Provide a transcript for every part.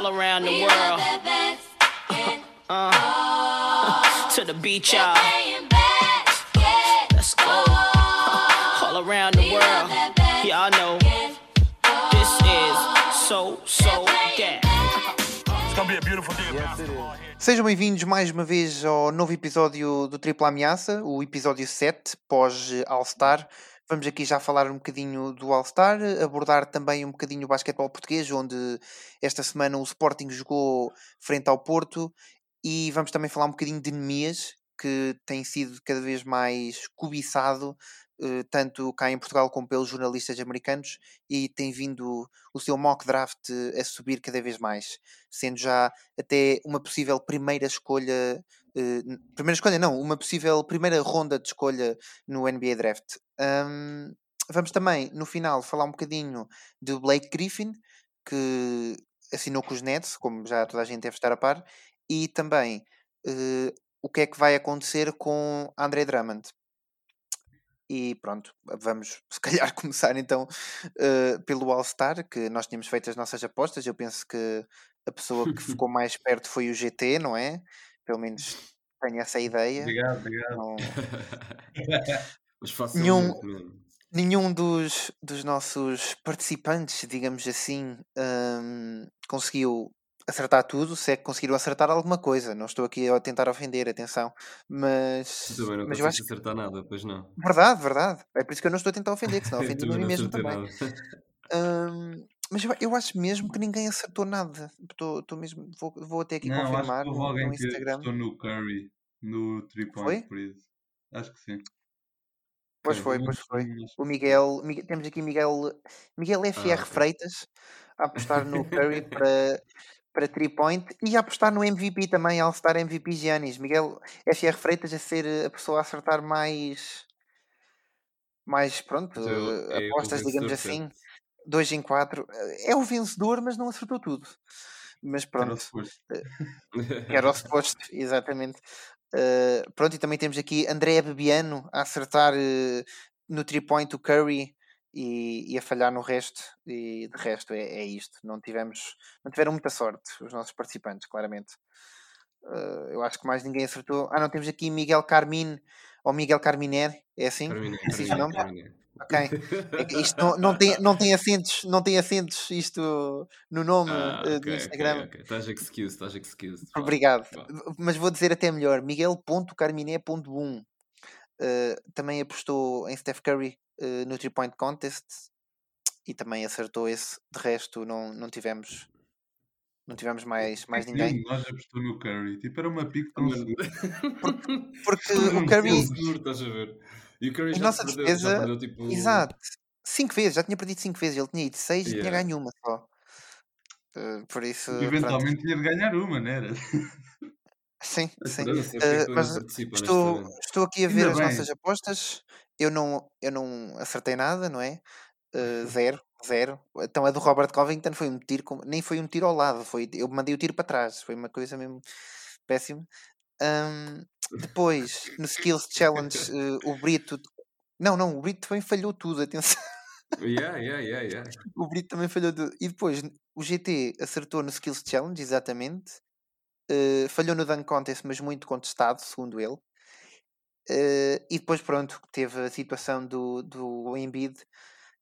all around the world. Uh, to the beach, y'all. Let's go. All around the world. Y'all know this is so, so gas. It's gonna be a beautiful day of basketball here. Sejam bem-vindos mais uma vez ao novo episódio do Tripla Ameaça, o episódio 7, pós-All-Star. Vamos aqui já falar um bocadinho do All-Star, abordar também um bocadinho o basquetebol português, onde esta semana o Sporting jogou frente ao Porto, e vamos também falar um bocadinho de Nemias, que tem sido cada vez mais cobiçado, eh, tanto cá em Portugal como pelos jornalistas americanos, e tem vindo o seu mock draft a subir cada vez mais, sendo já até uma possível primeira escolha. N- primeira escolha, não, uma possível primeira ronda de escolha no NBA Draft. Ahm, vamos também, no final, falar um bocadinho do Blake Griffin, que assinou com os Nets, como já toda a gente deve estar a par, e também eh, o que é que vai acontecer com André Drummond. E pronto, vamos se calhar começar então eh, pelo All-Star, que nós tínhamos feito as nossas apostas. Eu penso que a pessoa que ficou mais perto foi o GT, não é? Pelo menos tenho essa ideia. Obrigado, obrigado. Não- Mas Nenhum- nenhum dos, dos nossos participantes, digamos assim, hum, conseguiu acertar tudo, se é que conseguiram acertar alguma coisa. Não estou aqui a tentar ofender, atenção, mas, Tu também não mas eu acho acertar nada, pois não. verdade, verdade. É por isso que eu não estou a tentar ofender, que senão Eu ofendi a mim mesmo também. Hum, mas eu, eu acho mesmo que ninguém acertou nada. Estou, estou mesmo, vou, vou até aqui Não, acho confirmar que houve no, no que Instagram. estou no Curry, no 3 Foi? point. Acho que sim. Pois Sim, foi, pois foi. acho O Miguel, Migue- temos aqui Miguel, Miguel FR Ah. Freitas a apostar no Curry para, para 3 point e a apostar no MVP também, All-Star MVP Giannis. Miguel FR Freitas a ser a pessoa a acertar mais, mais pronto, Então, eh, é o apostas, digamos vencedor, assim? 2 em 4. É o vencedor, mas não acertou tudo. Mas pronto. Que era o suposto, exatamente. Uh, pronto, e também temos aqui André Bebiano a acertar uh, no 3 point o Curry e, e a falhar no resto. E de resto é, é isto. Não tivemos, não tiveram muita sorte os nossos participantes, claramente. Uh, eu acho que mais ninguém acertou. Ah, não, temos aqui Miguel Carmin ou Miguel Carminer, é assim? Carminé, Assim nome? Carminé. Ok. É isto não, não, tem, não tem acentos, não tem acentos isto no nome Ah, uh, do ok, ok, Instagram. ok. Estás excused, estás excused. Obrigado. vá. Mas vou dizer até melhor: Miguel.carminé.1 uh, também apostou em Steph Curry uh, no 3 Point Contest e também acertou esse. De resto, não, não tivemos. Não tivemos mais, mais Sim, ninguém. Nós apostou no Curry. Tipo, era uma pique tão. Porque Todo o Curry, seguro, estás a ver? E o Curry já nossa perdeu, já defesa, perdeu tipo. exato, 5 vezes, já tinha perdido 5 vezes. Ele tinha ido 6 e tinha Yeah. ganho uma só. Uh, por isso, E pronto. eventualmente tinha de ganhar uma, não era? Sim, sim. Uh, mas estou, estou aqui a ver Ainda as bem. nossas apostas. Eu não, eu não acertei nada, não é? Uh, zero, zero. Então a do Robert Covington foi um tiro, com- nem foi um tiro ao lado, foi, eu mandei o tiro para trás, foi uma coisa mesmo péssima. Ahm, depois, no Skills Challenge, uh, o Brito. Não, não, o Brito também falhou tudo, atenção. Yeah, yeah, yeah, yeah. O Brito também falhou tudo. E depois, o GT acertou no Skills Challenge, exatamente. Uh, falhou no Dunk Contest, mas muito contestado, segundo ele. Uh, e depois, pronto, teve a situação do, do Embiid,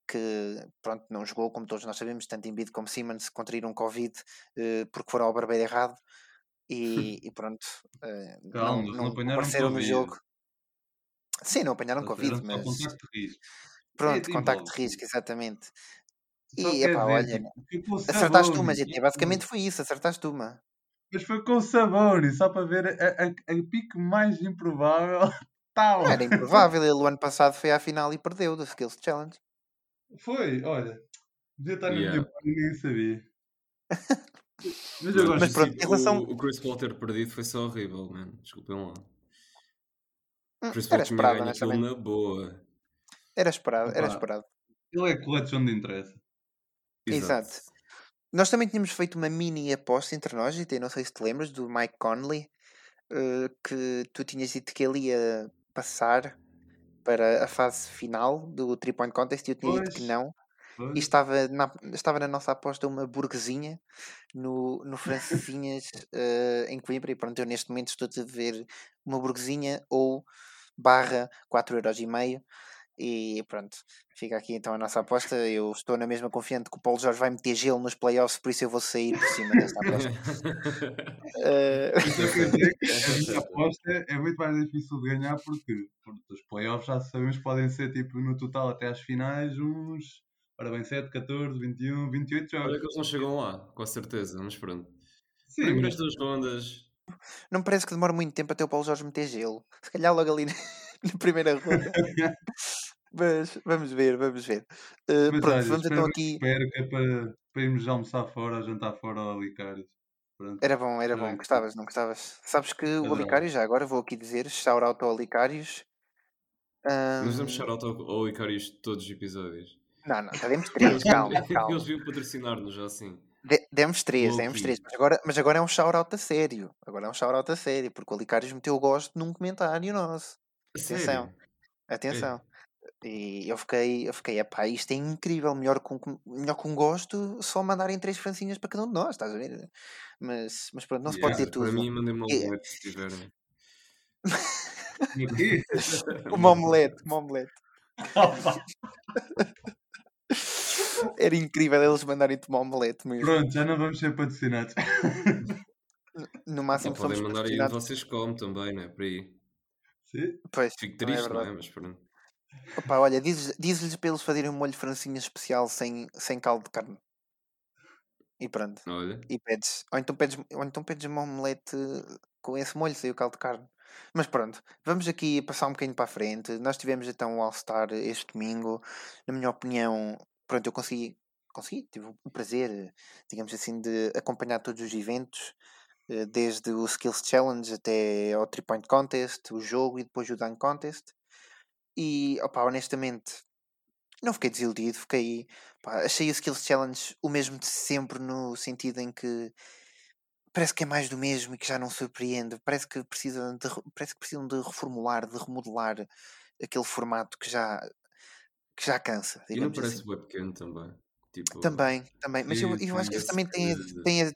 que pronto, não jogou, como todos nós sabemos, tanto Embiid como Simmons contraíram Covid uh, porque foram ao barbeiro errado. E, e pronto, uh, Calma, não, não não apanharam apareceram no jogo. Sim, não apanharam Covid, mas contacto de risco. pronto, Sim, contacto de risco, exatamente. Só E quer epá, dizer, olha, tipo, acertaste uma. GT, basicamente foi isso, acertaste uma. Mas foi com o Sabonis, só para ver a, a, a pique mais improvável. Tal. Não era improvável, ele o ano passado foi à final e perdeu do Skills Challenge. Foi, olha. Devia estar na Yeah. e ninguém sabia. Mas eu gosto Mas pronto, tipo, em relação- o, o Chris Paul ter perdido foi só horrível, mano. Desculpem lá. Hum, Chris Paul Era tinha ganho aquilo na boa. Era esperado, era Opa. esperado. Ele é clutch onde interessa. Exato. Nós também tínhamos feito uma mini aposta entre nós, GT, não sei se te lembras, do Mike Conley, eh, que tu tinhas dito que ele ia passar para a fase final do 3 Point Contest e eu tinha dito que Pois. não. E estava na, estava na nossa aposta uma burguesinha no, no Francesinhas eh, em Coimbra e pronto, eu neste momento estou a ver uma burguesinha ou barra 4,5€ e pronto, fica aqui então a nossa aposta. Eu estou na mesma confiante que o Paulo Jorge vai meter gelo nos playoffs, por isso eu vou sair por cima desta aposta. Isso é a aposta é muito mais difícil de ganhar porque, porque os playoffs já sabemos que podem ser tipo no total até às finais uns. Ora bem, 7, 14, 21, 28 Olha jogos. que eles não chegam lá, com certeza, mas pronto. Sim, Primeiras duas rondas. não me parece que demora muito tempo até o Paulo Jorge meter gelo. Se calhar logo ali na, na primeira ronda. Mas vamos ver, vamos ver. Eh, Mas pronto, olha, vamos espero, então aqui. espero que é para, para irmos almoçar fora, jantar fora ao Alicários. Pronto. Era bom, era bom. Gostavas, não gostavas? Sabes que o. Alicários, já agora vou aqui dizer, shout out ao Alicários. Nós damos Ahm, shout-out ao, de todos os episódios. Não, não, já demos três, calma, Eles calma. viram patrocinar-nos já assim. De- demos três, demos três. Mas agora, mas agora é um shout out a sério. Agora é um shout out a sério, porque o Alicários meteu o gosto num comentário nosso. A Atenção, sério? atenção. E eu fiquei, eu fiquei, epá, isto é incrível, melhor com, melhor com gosto, só mandarem três francinhas para cada um de nós, estás a ver? Mas, mas pronto, não se pode ter tudo. Para mim, mandem-me um É. omelete se tiverem. Uma omelete, uma omelete. Era incrível eles mandarem-te uma omelete mesmo. Pronto, já não vamos ser patrocinados. No Só máximo podem somos mandar aí onde vocês comem também, não é? Por aí. Sim? Pois, Fico é triste, não é? verdade. Mas pronto. Opa, olha, diz- diz-lhes para eles fazerem um molho francinha especial sem, sem caldo de carne. E pronto. Olha. E pedes. Ou então pedes, ou então pedes uma omelete com esse molho o caldo de carne. Mas pronto, vamos aqui passar um bocadinho para a frente. Nós tivemos então o All-Star este domingo. Na minha opinião, pronto, eu consegui, consegui, tive o prazer, digamos assim, de acompanhar todos os eventos, eh, desde o Skills Challenge até ao 3 Point Contest, o jogo e depois o Dunk Contest. E, opá, honestamente, não fiquei desiludido, fiquei. achei o Skills Challenge o mesmo de sempre, no sentido em que parece que é mais do mesmo e que já não surpreende. Parece que precisam de, re- parece que precisam de reformular, de remodelar aquele formato que já, que já cansa, E não parece assim. pequeno também. Tipo, Também, também. Mas eu, eu acho que isso também tem, a- tem a-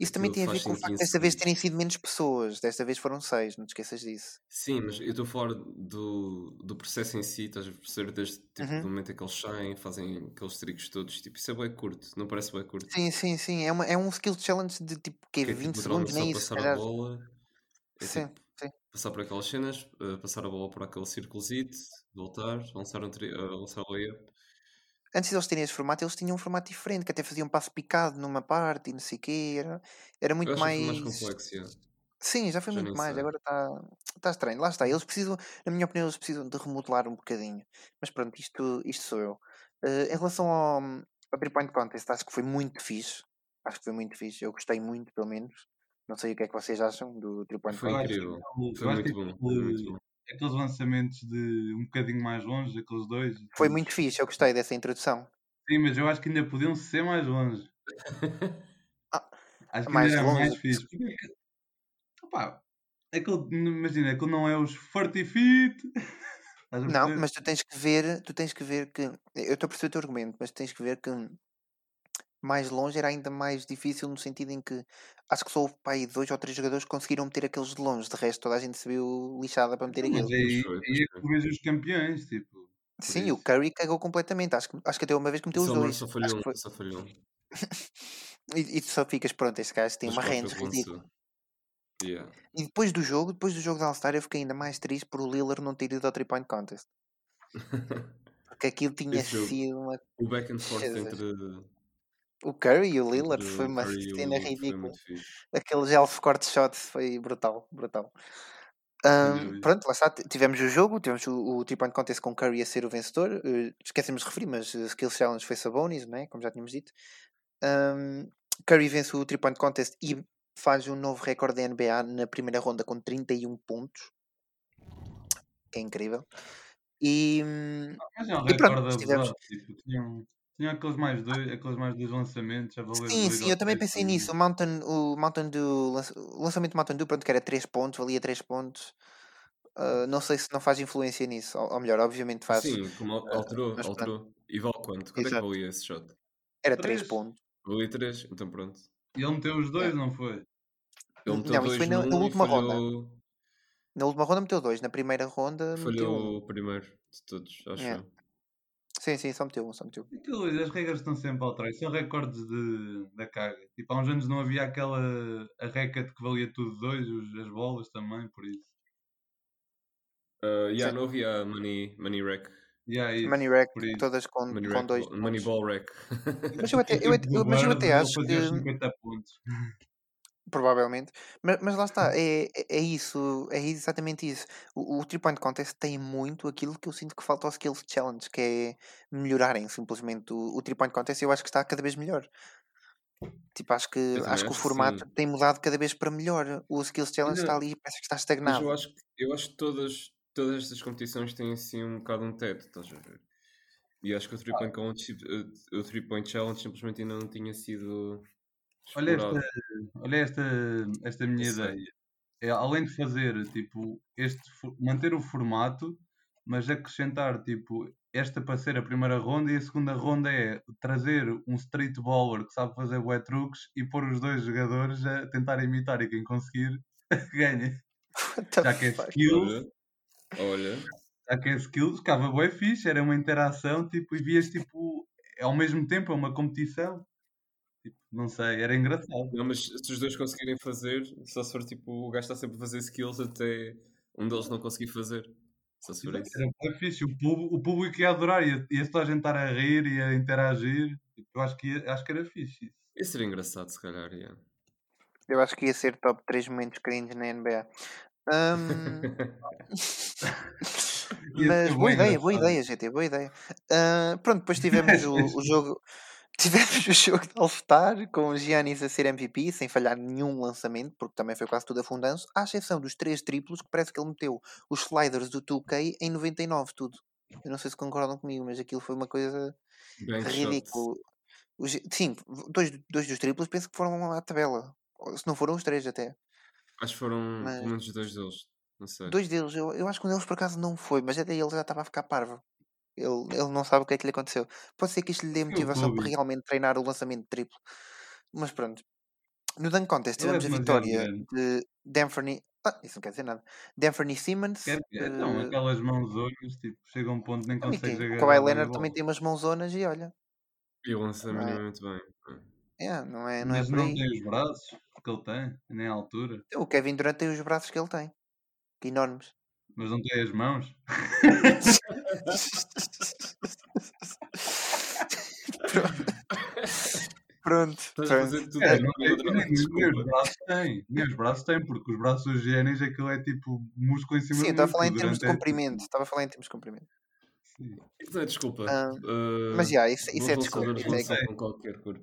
isso também tem a ver com o facto de 15 desta vez terem sido menos pessoas. Desta vez foram seis, não te esqueças disso. Sim, mas eu estou a falar do, do processo em si, estás a perceber desde tipo, Uhum. do momento em que eles saem, fazem aqueles tricos todos, tipo, isso é bem curto, não parece bem curto. Sim, sim, sim. É, uma, é um skill challenge de tipo que Que é 20 tipo, segundos, nem isso, passar a calhar. bola, é Sim, tipo, sim. passar por aquelas cenas, eh, passar a bola por aquele círculozito, voltar, lançar um tri, uh, lançar o layup. Antes de eles terem esse formato, eles tinham um formato diferente, que até faziam passo picado numa parte e não sei o quê. Era, era muito foi mais. mais complexo, yeah. Sim, já foi já muito mais. sei. Agora está tá estranho. Lá está. Eles precisam, na minha opinião, eles precisam de remodelar um bocadinho. Mas pronto, isto, isto sou eu. Eh, em relação ao, ao Three Point Contest, acho que foi muito fixe. Acho que foi muito fixe. Eu gostei muito, pelo menos. Não sei o que é que vocês acham do Three Point Foi Contest. incrível, foi eu acho que muito bom, foi muito bom. Aqueles lançamentos de um bocadinho mais longe, aqueles dois. Foi muito fixe. Eu gostei dessa introdução. Sim, mas eu acho que ainda podiam ser mais longe. Ah, Acho que mais ainda era mais longe. fixe. Porque, aquele- opá, aquele, imagina, aquele não é os 40 feet. Não, mas tu tens que ver, tu tens que ver que. Eu estou a perceber o teu argumento, mas tens que ver que mais longe era ainda mais difícil no sentido em que acho que só houve aí dois ou três jogadores que conseguiram meter aqueles de longe, de resto toda a gente se viu lixada para meter Mas aquilo. aí, Pois foi, aí pois é os campeões, tipo. Sim, o isso. Curry cagou completamente. Acho que, acho que até uma vez que meteu O os dois. só falhou um, foi. só falhou. E, e tu só ficas pronto, este gajo tem Mas uma o que ridícula. Yeah. E depois do jogo, depois do jogo da All-Star, eu fiquei ainda mais triste por o Lillard não ter ido ao 3 Point Contest. Porque aquilo tinha Esse jogo. sido uma. O back and forth Jesus. entre, O Curry e o Lillard entre foi o uma Curry o cena ridícula. Aquele elf corte shot foi brutal, brutal. Dúvida. pronto, lá está. Tivemos o jogo, tivemos o, o 3 Point Contest com Curry a ser o vencedor. eh, esquecemos de referir, mas uh, Skills Challenge foi Sabonis, né? como já tínhamos dito. Ahm, Curry vence o 3 Point Contest e faz um novo recorde da NBA na primeira ronda com 31 pontos, que é incrível. E, hum, Mas é um e pronto, abusado. Tipo, tinham, tinham aqueles, mais dois, aqueles mais dois lançamentos a valer Sim, dois sim, eu também pensei nisso. O Mountain, o Mountain Dew, o lançamento do Mountain Dew, pronto, que era 3 pontos, valia 3 pontos. Ah, não sei se não faz influência nisso, ou, ou melhor, obviamente faz. Sim, como ah, alterou, mas alterou. E vale quanto? Quanto é que Exato. valia esse shot? Era 3 Três. pontos. Valia 3? Então pronto. E ele meteu os dois, não foi? Ele meteu Não, isso dois foi na, na última ronda. falhou, Na última ronda meteu dois, na primeira ronda meteu falhou o primeiro de todos, acho É. eu. Sim, sim, só meteu um, só meteu. Aquilo, as regras estão sempre a alterar. São recordes de, da carga. Tipo, há uns anos não havia aquela a racket que valia tudo dois, os- as bolas também, por isso. Uh, yeah, Sim. não havia a Money, money Rack. E há isso, Money isso. todas com, Money, com rack dois ball- money pontos. Ball Rack. Mas eu até, eu, eu- mas eu até acho que, 50 pontos. Provavelmente, mas, mas lá está, é, é, é isso, é exatamente isso. O, o Three Point Contest tem muito aquilo que eu sinto que falta ao Skills Challenge, que é melhorarem simplesmente o, o Three Point Contest. Eu acho que está cada vez melhor. Tipo, acho que, também acho que o acho formato sim. tem mudado cada vez para melhor. O Skills Challenge está Ainda- ali, parece que está estagnado. eu acho, que- eu acho que todas, todas estas competições têm assim um bocado um teto, estás a ver? E acho que o 3 Point Challenge, o 3 Point Challenge simplesmente ainda não tinha sido Olha esta, olha esta, esta minha sei. ideia. É, além de fazer, tipo, este, manter o formato, mas acrescentar, tipo, esta para ser a primeira ronda e a segunda ronda é trazer um street baller que sabe fazer bué truques e pôr os dois jogadores a tentar imitar e quem conseguir ganha. Já que é skills, Olha, olha, já que é skills, ficava bué fixe, era uma interação, tipo, e vias, tipo, ao mesmo tempo, é uma competição. Não sei, era engraçado. não, mas se os dois conseguirem fazer, só se for tipo, o gajo está sempre a fazer skills até um deles não conseguir fazer. Só se for isso. Era bué fixe. O público, o público ia adorar, ia, ia toda a gente estar a rir e a interagir. Tipo, Eu acho que, ia- acho que era fixe isso. Isso seria engraçado, se calhar, yeah. Eu acho que ia ser top 3 momentos cringe na NBA. Ia mas ser boa ideia, boa ideia, GT, boa ideia. Ah, pronto, depois tivemos o, o jogo. Tivemos o jogo de All-Star com o Giannis a ser MVP sem falhar nenhum lançamento, porque também foi quase tudo afundanço, à exceção dos três triplos, que parece que ele meteu os sliders do 2K em 99, tudo. Eu não sei se concordam comigo, mas aquilo foi uma coisa ridícula. Os- sim, dois, dois dos triplos penso que foram à tabela. Se não foram os três até. Acho que foram Mas- pelo menos dois deles. Não sei. Dois deles, eu, eu acho que um deles por acaso não foi, mas até ele já estava a ficar parvo. Ele, ele não sabe o que é que lhe aconteceu. Pode ser que isto lhe dê o motivação para realmente treinar o lançamento triplo. Mas pronto. No Dunk Contest é tivemos a vitória de Danferney. Ah, isso não quer dizer nada. Danferney Simmons. Quer Então, eh, aquelas mãozonas, tipo, chega um ponto que nem consegues o agarrar. Kawhi Leonard também tem umas mãozonas e olha. E lança Não é? minimamente bem. É, não é, não é Mas por não aí. tem os braços que ele tem, nem a altura. O Kevin Durant tem os braços que ele tem. Enormes. Mas não tem as mãos. Pronto, Estás a pronto. fazer tudo É, de não tem, nem, nem os braços tem. Nem os braços tem, porque os braços aquilo é tipo músculo em cima Sim, eu de estava a falar em termos de é comprimento. Estava a falar em termos de comprimento. Sim. Isso não é desculpa. Ah, Uh, mas já, isso, isso é desculpa. Isso é, com qualquer corpo.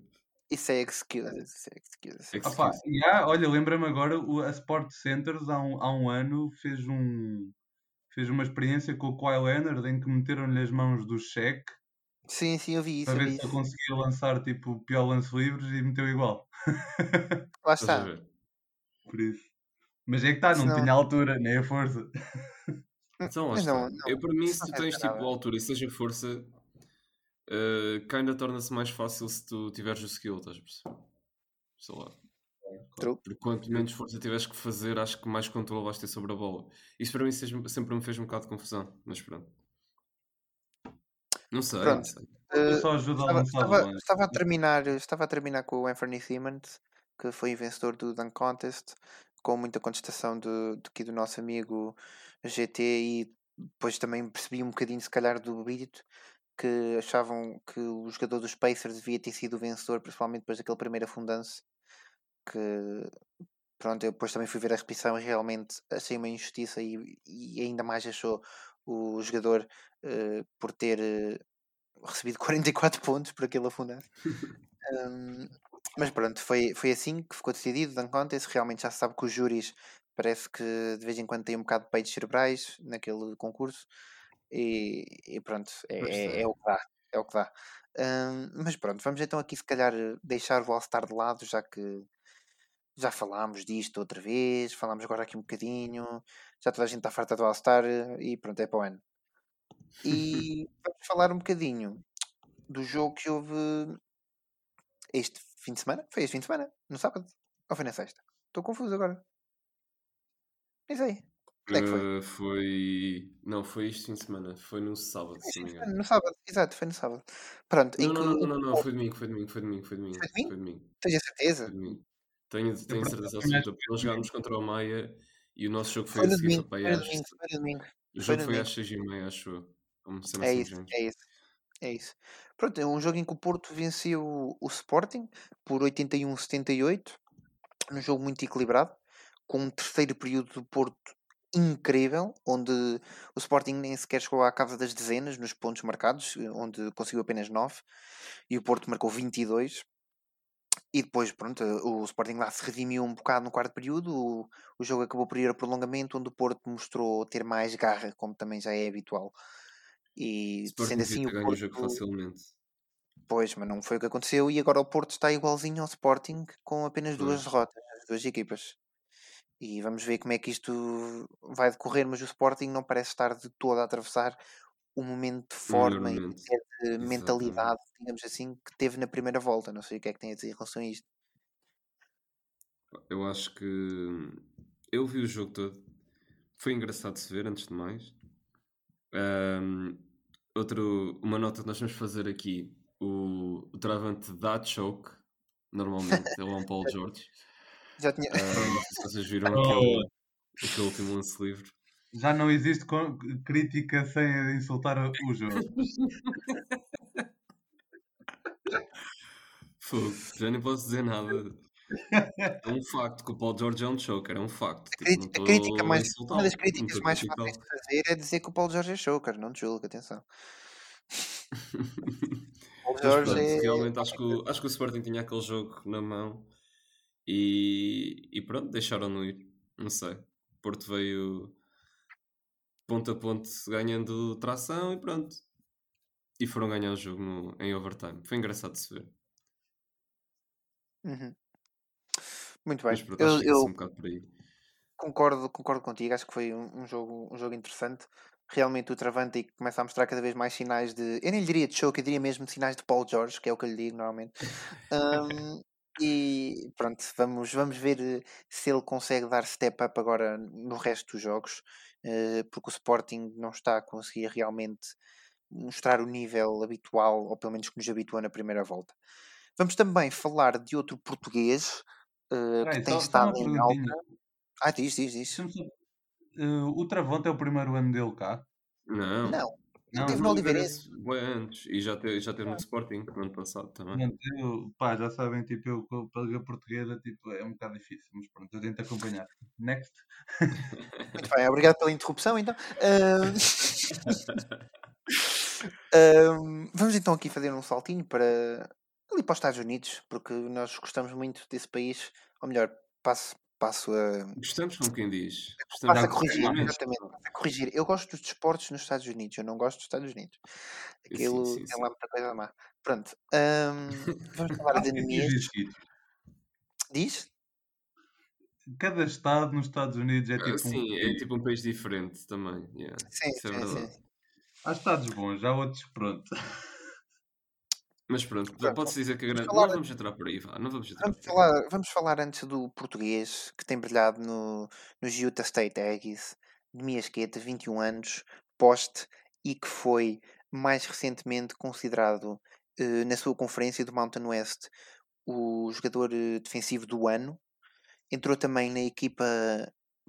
isso é excuse. Isso é excuse. Excuse. Opa, e há- olha, lembra-me agora, o, a Sport Centers há um, há um ano fez, um, fez uma experiência com o Kawhi Leonard em que meteram-lhe as mãos do cheque Sim, sim, eu vi isso. para Eu ver se isso. conseguia lançar tipo pior lance livres e meteu igual. Lá está. Por isso. Mas é que está, não Senão- tinha altura, nem a força. Então, não, não, Eu, para mim, se não tu é tens tipo altura e seja força, uh, que ainda torna-se mais fácil se tu tiveres o skill, estás a perceber? Sei lá. True. Porque quanto menos força tiveres que fazer, acho que mais controle vais ter sobre a bola. Isso para mim sempre me fez um bocado de confusão, mas pronto. Não sei, não Pronto. sei. Ele Eh, só ajuda estava, lançar estava, longe. estava a terminar, estava a terminar com o Anthony Simmons, que foi vencedor do Dunk Contest, com muita contestação do, do, aqui do nosso amigo GT e depois também percebi um bocadinho, se calhar, do Brito, que achavam que o jogador dos Pacers devia ter sido o vencedor, principalmente depois daquele primeiro afundanço, que pronto, eu depois também fui ver a repetição e realmente achei uma injustiça e, e ainda mais achou o jogador eh, por ter eh, recebido 44 pontos por aquele afundar. Um, mas pronto, foi, foi assim que ficou decidido. Dan Contest realmente já se sabe que os júris parece que de vez em quando têm um bocado de peitos cerebrais naquele concurso e, e pronto, é, é, tem. é o que dá. É o que dá. Um, mas pronto, vamos então aqui se calhar deixar o All-Star de lado, já que já falámos disto outra vez, falámos agora aqui um bocadinho, já toda a gente está farta do All-Star e pronto, é para o ano. E vamos falar um bocadinho do jogo que houve este fim de semana. Foi este fim de semana? No sábado? Ou foi na sexta? Estou confuso agora. Nem sei. Onde é que foi? Uh, foi. Não, foi este fim de semana. Foi no sábado, Foi se não no sábado. Exato, foi no sábado. Pronto, Não, que não, não, não, não, não, Porto. foi domingo, foi domingo, foi domingo, foi domingo. Foi Foi domingo? domingo. Tens a Foi certeza? domingo. Tenho, tenho certeza absoluta, porque nós jogámos contra o Maia e o nosso jogo foi Foi a seguir, foi para foi domingo, foi domingo. O Foi jogo foi domingo. às 6h30, acho eu. É isso, é isso. É isso. Pronto, é um jogo em que o Porto venceu o Sporting por 81-78, num jogo muito equilibrado, com um terceiro período do Porto incrível, onde o Sporting nem sequer chegou à casa das dezenas nos pontos marcados, onde conseguiu apenas 9, e o Porto marcou 22. E depois, pronto, eh, o Sporting lá se redimiu um bocado no quarto período, o, o jogo acabou por ir a prolongamento, onde o Porto mostrou ter mais garra, como também já é habitual. E Sporting sendo assim, o ganho o jogo Porto facilmente. Pois, mas não foi o que aconteceu e agora o Porto está igualzinho ao Sporting com apenas duas derrotas, as duas equipas. E vamos ver como é que isto vai decorrer, mas o Sporting não parece estar de todo a atravessar o momento de forma e de Exatamente. mentalidade, digamos assim, que teve na primeira volta. Não sei o que é que tem a dizer em relação a isto. Eu acho que eu vi o jogo todo. Foi engraçado de se ver, antes de mais. Ahm, outro, uma nota que nós vamos fazer aqui: o, o travante dá choke, normalmente, é o Juan Paulo Jorge. Já tinha. Não sei se vocês viram Oh, aquele, aquele último lance livre. Já não existe crítica sem insultar o jogo. Fogo, já nem posso dizer nada. É um facto que o Paulo Jorge é um choker, é um facto. A, Tipo, a crítica mais, uma das críticas mais fáceis de fazer é dizer que o Paulo Jorge é choker, não te julgo, atenção. Mas Jorge pronto, é. realmente acho que, o, acho que o Sporting tinha aquele jogo na mão e, e pronto, deixaram-no ir. Não sei. Porto veio ponto a ponto ganhando tração e pronto. E foram ganhar o jogo no- em overtime. Foi engraçado de se ver. Uhum. Muito bem. Mas pronto, Eu, eu um por aí. concordo, concordo contigo. Acho que foi um, um jogo, um jogo interessante. Realmente o Travante começa a mostrar cada vez mais sinais de. Eu nem lhe diria de choke, eu diria mesmo sinais de Paul George, que é o que eu lhe digo normalmente. Ahm, e pronto, vamos, vamos ver eh, se ele consegue dar step up agora no resto dos jogos, porque o Sporting não está a conseguir realmente mostrar o nível habitual, ou pelo menos que nos habituou na primeira volta. Vamos também falar de outro português eh, que Peraí, tem só, só uma estado em alta. Ah, diz, diz, diz. Só- eh, o Travante é o primeiro ano dele cá? Não. Não, Não, teve no Oliveirense antes e já teve, já teve no Sporting no ano passado também. Eu, pá, já sabem, tipo, eu com a liga portuguesa tipo, é um bocado difícil, mas pronto, eu tento acompanhar. Next. Muito bem, obrigado pela interrupção então. Ahm, ahm, vamos então aqui fazer um saltinho para ali para os Estados Unidos, porque nós gostamos muito desse país, ou melhor, passo, passo a, Gostamos como quem diz. passo a Gostamos corrigir, exatamente, passo a corrigir. Eu gosto dos desportos nos Estados Unidos, eu não gosto dos Estados Unidos. Sim, Aquilo sim, tem sim. lá muita coisa má. Pronto, ahm, vamos falar de anemias. Diz? Cada estado nos Estados Unidos é Ah, tipo um Sim, é país. tipo um país diferente também. yeah, Sim, Isso é sim, sim. verdade. Há estados bons, há outros, pronto. Mas pronto, Pronto, pode-se dizer que a grande. falar, Não vamos entrar por aí, vá. Não vamos entrar vamos falar, vamos falar antes do português que tem brilhado no, nos Utah State Aggies, de Miasqueta, 21 anos, poste, e que foi mais recentemente considerado eh, na sua conferência do Mountain West o jogador eh, defensivo do ano. Entrou também na equipa,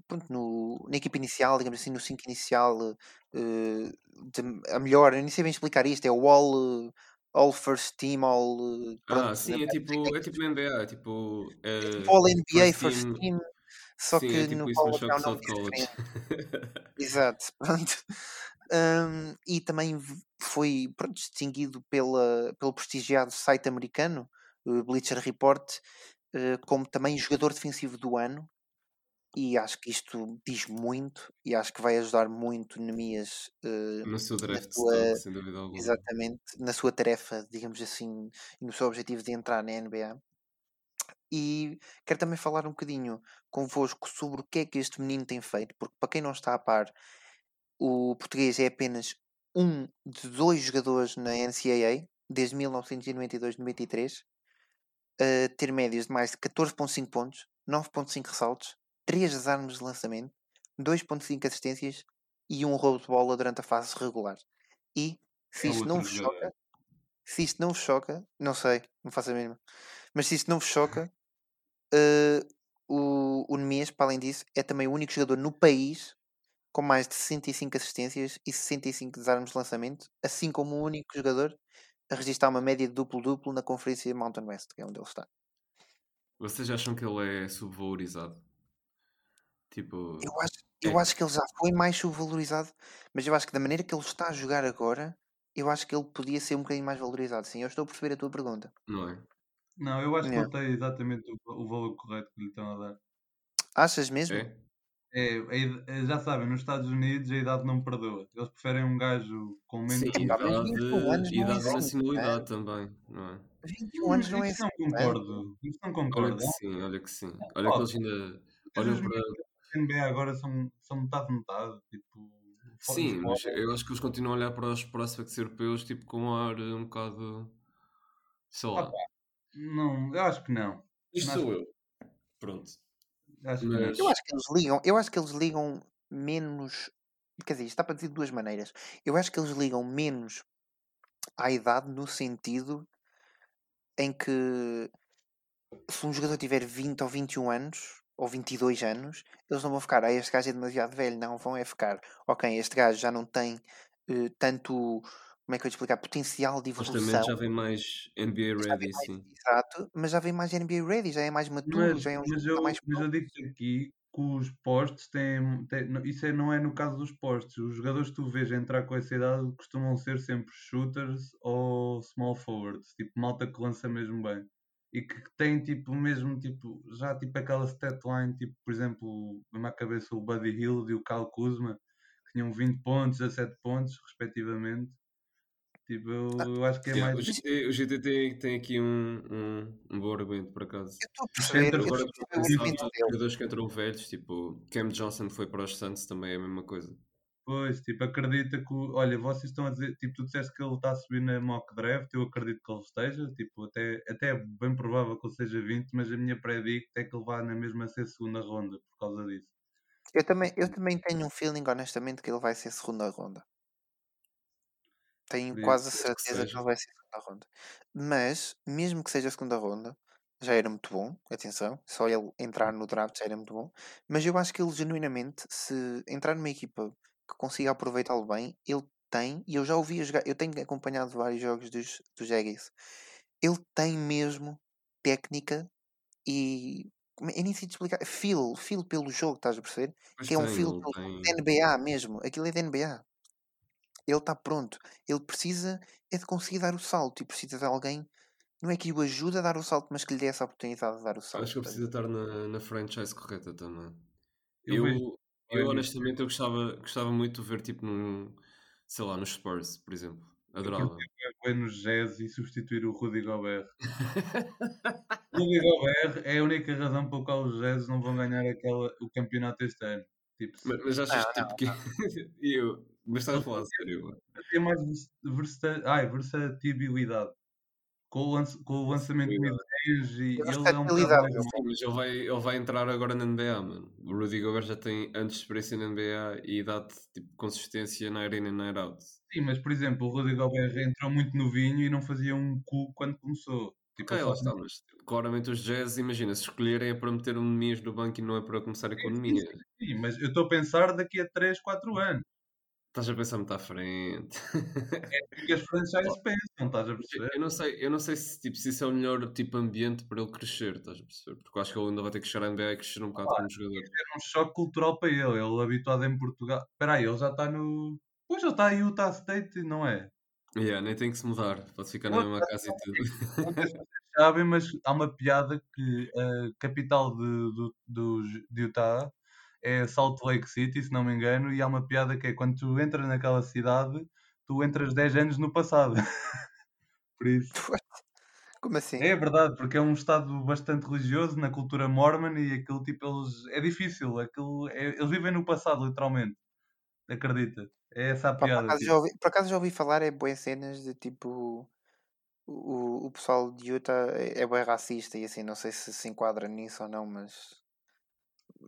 pronto, no- na equipa inicial, digamos assim, no 5 inicial, eh, de- a melhor, eu nem sei bem explicar isto, é o All, all First Team, All, eh, Ah, pronto, sim, é tipo, é tipo NBA, é tipo. é tipo eh, All NBA first team. Team, só Sim, que é tipo no isso, college que um nome diferente. Exato, pronto. Hum, e também foi pronto, distinguido pela, pelo prestigiado site americano, o Bleacher Report, eh, como também jogador defensivo do ano. E acho que isto diz muito e acho que vai ajudar muito Nemias eh, No seu na draft sua, stock, sem dúvida alguma. exatamente, na sua tarefa, digamos assim, e no seu objetivo de entrar na NBA. E quero também falar um bocadinho convosco sobre o que é que este menino tem feito, porque para quem não está a par, o português é apenas um de dois jogadores na NCAA, desde 1992-93, a ter médias de mais de 14.5 pontos, 9.5 ressaltos, 3 desarmes de lançamento, 2.5 assistências e um roubo de bola durante a fase regular. E se É isto não vos choca, se isto não vos choca, não sei, não faço a mínima, mas se isto não vos choca, eh, o, o Nemias, para além disso, é também o único jogador no país com mais de 65 assistências e 65 desarmes de lançamento, assim como o único jogador a registrar uma média de duplo-duplo na conferência Mountain West, que é onde ele está. Vocês acham que ele é subvalorizado? Tipo, Eu acho, eu É. acho que ele já foi mais subvalorizado, mas eu acho que da maneira que ele está a jogar agora, eu acho que ele podia ser um bocadinho mais valorizado. Sim, eu estou a perceber a tua pergunta. não é? Não, eu acho que Yeah. ele tem exatamente o, o valor correto que lhe estão a dar. Achas mesmo? É? É, é, já sabem, nos Estados Unidos a idade não perdoa. Eles preferem um gajo com menos Sim, mas idade, 21 anos não é idade e assim, nacionalidade também, não é? 21 anos não é Isso assim. não concordo. Isso não Olha concordo. que sim, olha que sim. Olha que eles ainda olham Os para. NBA agora são, são metade metade. Tipo, Sim, mas eu acho que eles continuam a olhar para os prospects europeus tipo com um ar um bocado. Sei lá. Não, eu acho que não. Isto sou eu. Pronto. Acho que Mas. Eu acho que eles ligam, eu acho que eles ligam menos. Quer dizer, isto está para dizer de duas maneiras. Eu acho que eles ligam menos à idade no sentido em que se um jogador tiver 20 ou 21 anos ou 22 anos, eles não vão ficar, ah, este gajo é demasiado velho, não, vão é ficar, ok, este gajo já não tem eh, tanto, como é que eu ia explicar, potencial de evolução, já vem mais NBA ready, mais, sim. exato, mas já vem mais NBA ready, já é mais maturo, Mas, já é um mas, eu, mais mas eu digo aqui que os postos têm, têm- Isso é- não é no caso dos postos. Os jogadores que tu vês entrar com essa idade costumam ser sempre shooters ou small forwards, tipo malta que lança mesmo bem. E que tem tipo mesmo tipo, já tipo aquela stat line, tipo, por exemplo, na minha cabeça o Buddy Hill e o Kyle Kuzma, que tinham 20 pontos, 17 pontos, respectivamente. Tipo, eu, eu acho que é mais. o, GT, o GT tem, tem aqui um, um, um bom argumento, por acaso. Eu estou a Os perceber, Agora a estou a perceber o pensar argumento nos dele. jogadores que entram velhos, tipo Cam Johnson foi para os Suns, também é a mesma coisa. Pois, tipo, acredita que. o- Olha, vocês estão a dizer. Tipo, tu disseste que ele está a subir na mock draft. Eu acredito que ele esteja. Tipo, até, até é bem provável que ele seja 20, mas a minha predict é que ele vá na mesma ser segunda ronda por causa disso. Eu também, eu também tenho um feeling, honestamente, que ele vai ser segunda ronda. Tenho quase a que certeza que seja. ele vai ser segunda ronda. Mas, mesmo que seja segunda ronda, já era muito bom. Atenção, só ele entrar no draft já era muito bom. Mas eu acho que ele, genuinamente, se entrar numa equipa que consiga aproveitá-lo bem, ele tem, e eu já ouvi jogar, eu tenho acompanhado vários jogos dos, dos Aggies, ele tem mesmo técnica e. é- Eu nem sei te explicar. Feel, feel pelo jogo, estás a perceber? Pois que é um tem, feel pelo da NBA mesmo. Aquilo é da NBA. Ele está pronto. Ele precisa é de conseguir dar o salto e precisa de alguém. Não é que o ajude a dar o salto, mas que lhe dê essa oportunidade de dar o salto. Acho que ele precisa estar na, na franchise correta também. Eu Eu, eu honestamente eu gostava, gostava muito de ver tipo num, sei lá, nos Spurs, por exemplo. Eu Adorava. bem no Jazz e substituir o Rudy Gobert. O Rudy Gobert é a única razão pela qual os Jazz não vão ganhar aquela, o campeonato este ano. Tipo, Mas, mas achas tipo que. E eu, mas estás a falar a sério? tem mais vers- versa- ai, versatilidade. Com o, lance- com o lançamento de mid-range e ele é um meu. Sim, mas ele vai, ele vai entrar agora na NBA, mano. O Rudy Gobert já tem de experiência na NBA e dá-te tipo, consistência na arena e na night out. Sim, mas por exemplo, o Rudy Gobert entrou muito novinho e não fazia um cu quando começou. Tipo, Ok, ele lá está, mas claramente os Jazz, imagina, se escolherem é para meter o Nemias no banco e não é para começar a Sim, economia. sim, sim, mas eu estou a pensar daqui a 3, 4 anos. Estás a pensar muito à frente. É o que as franchises pensam, estás a perceber? Eu não sei, eu não sei se, tipo, se isso é o melhor tipo ambiente para ele crescer, estás a perceber? Porque eu acho que ele ainda vai ter que chegar à NBA e crescer um bocado como jogador. É um choque cultural para ele. Ele habituado em Portugal. Espera aí, ele já está no. Pois ele está em Utah State, não é? Yeah, nem tem que se mudar, pode ficar na mesma casa e tudo. Sabem, mas há uma piada que a capital de, do, do, de Utah é Salt Lake City, se não me engano, e há uma piada que é quando tu entras naquela cidade, tu entras 10 anos no passado. Por isso. Como assim? É verdade, porque é um estado bastante religioso na cultura mormon e aquilo tipo eles é difícil, aquilo é- eles vivem no passado literalmente. Acredita? É essa a Pá, por, piada. acaso tipo. já ouvi, por acaso já ouvi falar é boas cenas de tipo o, o pessoal de Utah é, é bem racista e assim, não sei se se enquadra nisso ou não, mas,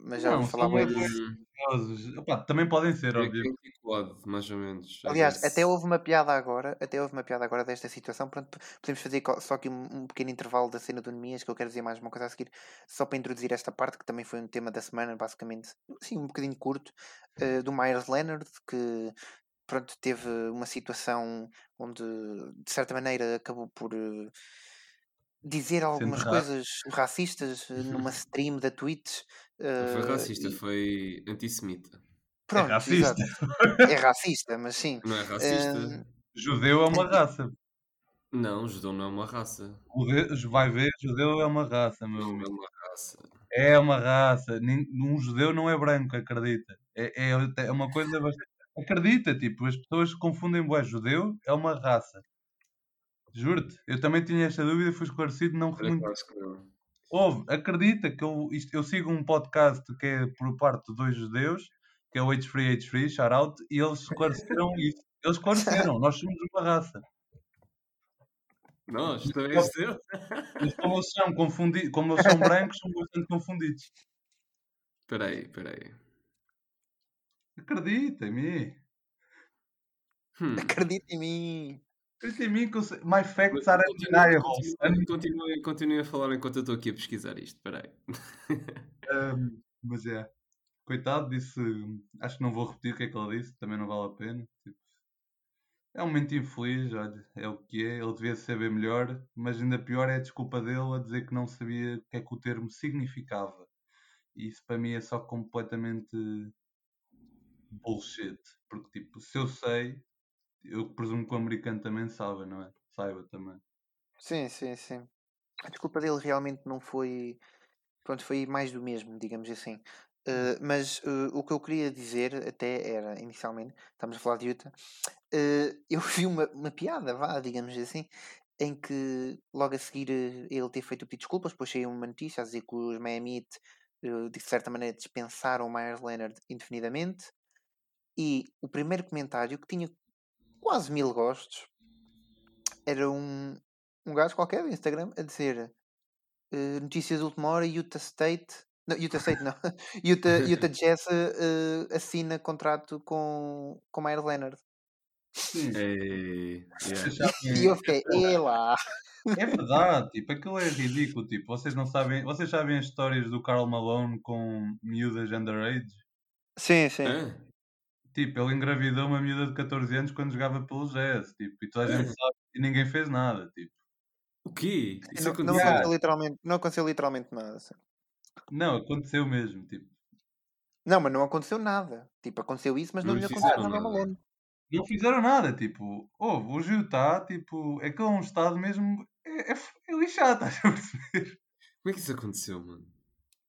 mas já Não, falar bué disso. Também podem ser, é quad, mais ou menos. Aliás, até houve uma piada agora, até houve uma piada agora desta situação. Pronto, podemos fazer só aqui um, um pequeno intervalo da cena do Nemias, que eu quero dizer mais uma coisa a seguir, só para introduzir esta parte, que também foi um tema da semana, basicamente, sim, um bocadinho curto, eh, do Myers Leonard, que pronto, teve uma situação onde, de certa maneira, acabou por eh, dizer algumas enterrar. coisas racistas eh, numa stream da Twitch. Não foi eh, racista, e- foi antissemita. pronto, racista. exato. É racista, mas sim. Não é racista? Hum, Judeu é uma raça. Não, judeu não é uma raça. Vai ver, judeu é uma raça, meu Não é uma raça. É uma raça. Um judeu não é branco, acredita. É, é, é uma coisa bastante. Acredita, tipo, as pessoas confundem bué. Judeu é uma raça. Juro-te. Eu também tinha esta dúvida e fui esclarecido. Não Olha muito. que não. Houve, acredita que eu, isto- eu sigo um podcast que é por parte de dois judeus, que é o H3 H3, shout out, e eles esclareceram isso. Eles esclareceram, nós somos uma raça. Nós, também teu? Mas como eles são, confundi como eles são brancos, são bastante confundidos. Espera aí, espera aí. Acredita em mim. Hum. acredita em mim. Acredita em mim. My facts are undeniable. Continue, continue a falar enquanto eu estou aqui a pesquisar isto. Espera aí. Um, mas é. Coitado, disse. Acho que não vou repetir o que é que ele disse, também não vale a pena. Tipo, é um momento infeliz, olha, é o que é. Ele devia saber melhor, mas ainda pior é a desculpa dele a dizer que não sabia o que é que o termo significava. E isso para mim é só completamente bullshit. Porque, tipo, se eu sei, eu presumo que o americano também sabe, não é? Saiba também. Sim, sim, sim. A desculpa dele realmente não foi. Pronto, foi mais do mesmo, digamos assim. Uh, mas uh, o que eu queria dizer até era, inicialmente, estamos a falar de Utah, uh, eu vi uma, uma piada, vá, digamos assim, em que logo a seguir ele ter feito o pedido de desculpas, depois saiu uma notícia a dizer que os Miami Heat, de certa maneira, dispensaram o Myers Leonard indefinidamente. E o primeiro comentário, que tinha quase mil gostos, era um, um gajo qualquer do Instagram a dizer eh, notícias de última hora, Utah State. Não, Utah State não. Utah, Utah Jazz eh, assina contrato com, com Myers Leonard. Ei, yeah. Sabem- E eu fiquei, "Ê lá. É verdade, tipo, aquilo é ridículo, tipo, vocês não sabem, vocês sabem as histórias do Karl Malone com miúdas underage? Sim, sim. Hã? Tipo, ele engravidou uma miúda de 14 anos quando jogava pelo Jazz, tipo, e toda a gente sabe e ninguém fez nada, tipo. O quê? Isso não, não aconteceu? literalmente, não aconteceu literalmente nada. assim. Não, aconteceu mesmo, tipo. Não, mas não aconteceu nada. Tipo, aconteceu isso, mas não, Não lhe aconteceu nada. Não fizeram nada, tipo, houve, o Utah, tipo, é que é um estado mesmo, é, é, é lixado, estás a perceber? Como é que isso aconteceu, mano?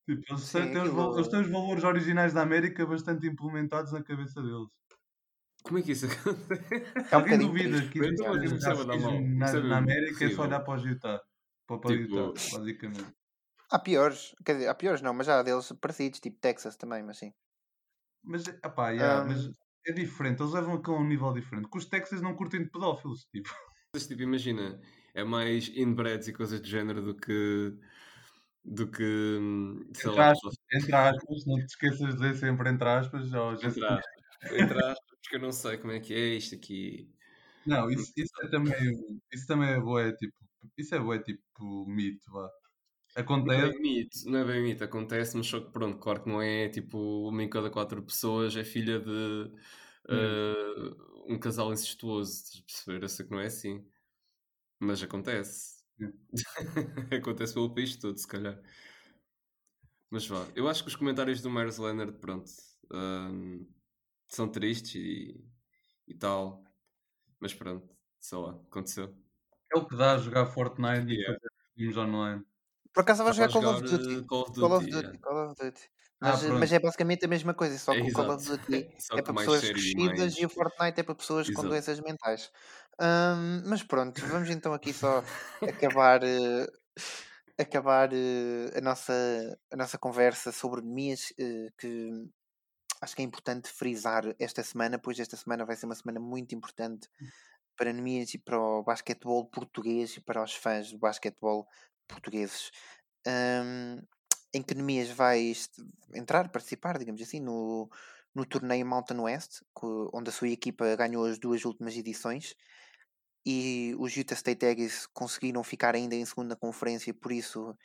Tipo, eles, Sim, têm, os, aquilo- val- eles têm os valores originais da América bastante implementados na cabeça deles. Como é que isso aconteceu? É um Alguém duvida que existe é na, América é só olhar para os Utah. Para, para o Tipo- Utah, basicamente. Há piores. Quer dizer, há piores não, mas já há deles parecidos, tipo Texas também, mas sim. Mas, epá, yeah, Ahm. mas é diferente, eles levam aquilo a um nível diferente. Que os Texas não curtem de pedófilos, tipo. Mas, tipo, imagina, é mais inbreds e coisas do género do que. Do que. sei Entre lá. aspas, entre aspas, não te esqueças de dizer sempre entre aspas. Ou já Entre aspas. Entre aspas, porque eu não sei como é que é isto aqui. Não, isso, isso é também, isso também é boé, tipo, isso é boé, tipo, mito, vá. Não é Acontece, bem mito, não é bem mito, acontece, mas só que pronto, claro que não é tipo uma em cada quatro pessoas é filha de eh, um casal incestuoso, perceber? Eu sei que não é assim, mas acontece. Sim. acontece pelo país todo, se calhar. Mas vá, eu acho que os comentários do Myers Leonard, pronto, ahm, são tristes e, e tal, mas pronto, sei lá, aconteceu. é o que dá a jogar Fortnite e Yeah. fazer filmes online. Por acaso estava a Dá jogar para Call of jogar, Duty. eh, Call of Call of Duty, Duty, yeah. Call of Duty. Ah, Mas, pronto. mas é basicamente a mesma coisa, só É, que o Call of. Duty Só é para pessoas crescidas mais- e o Fortnite é para pessoas com Exato. doenças mentais. Ahm, mas pronto, vamos então aqui só acabar, eh, acabar eh, a, nossa, a nossa conversa sobre Nemias, eh, que acho que é importante frisar esta semana, pois esta semana vai ser uma semana muito importante para Nemias e para o basquetebol português e para os fãs do basquetebol portugueses. Hum, em que Nemias vai entrar, participar, digamos assim, no, no torneio Mountain West, onde a sua equipa ganhou as duas últimas edições. E os Utah State Aggies conseguiram ficar ainda em segunda conferência, por isso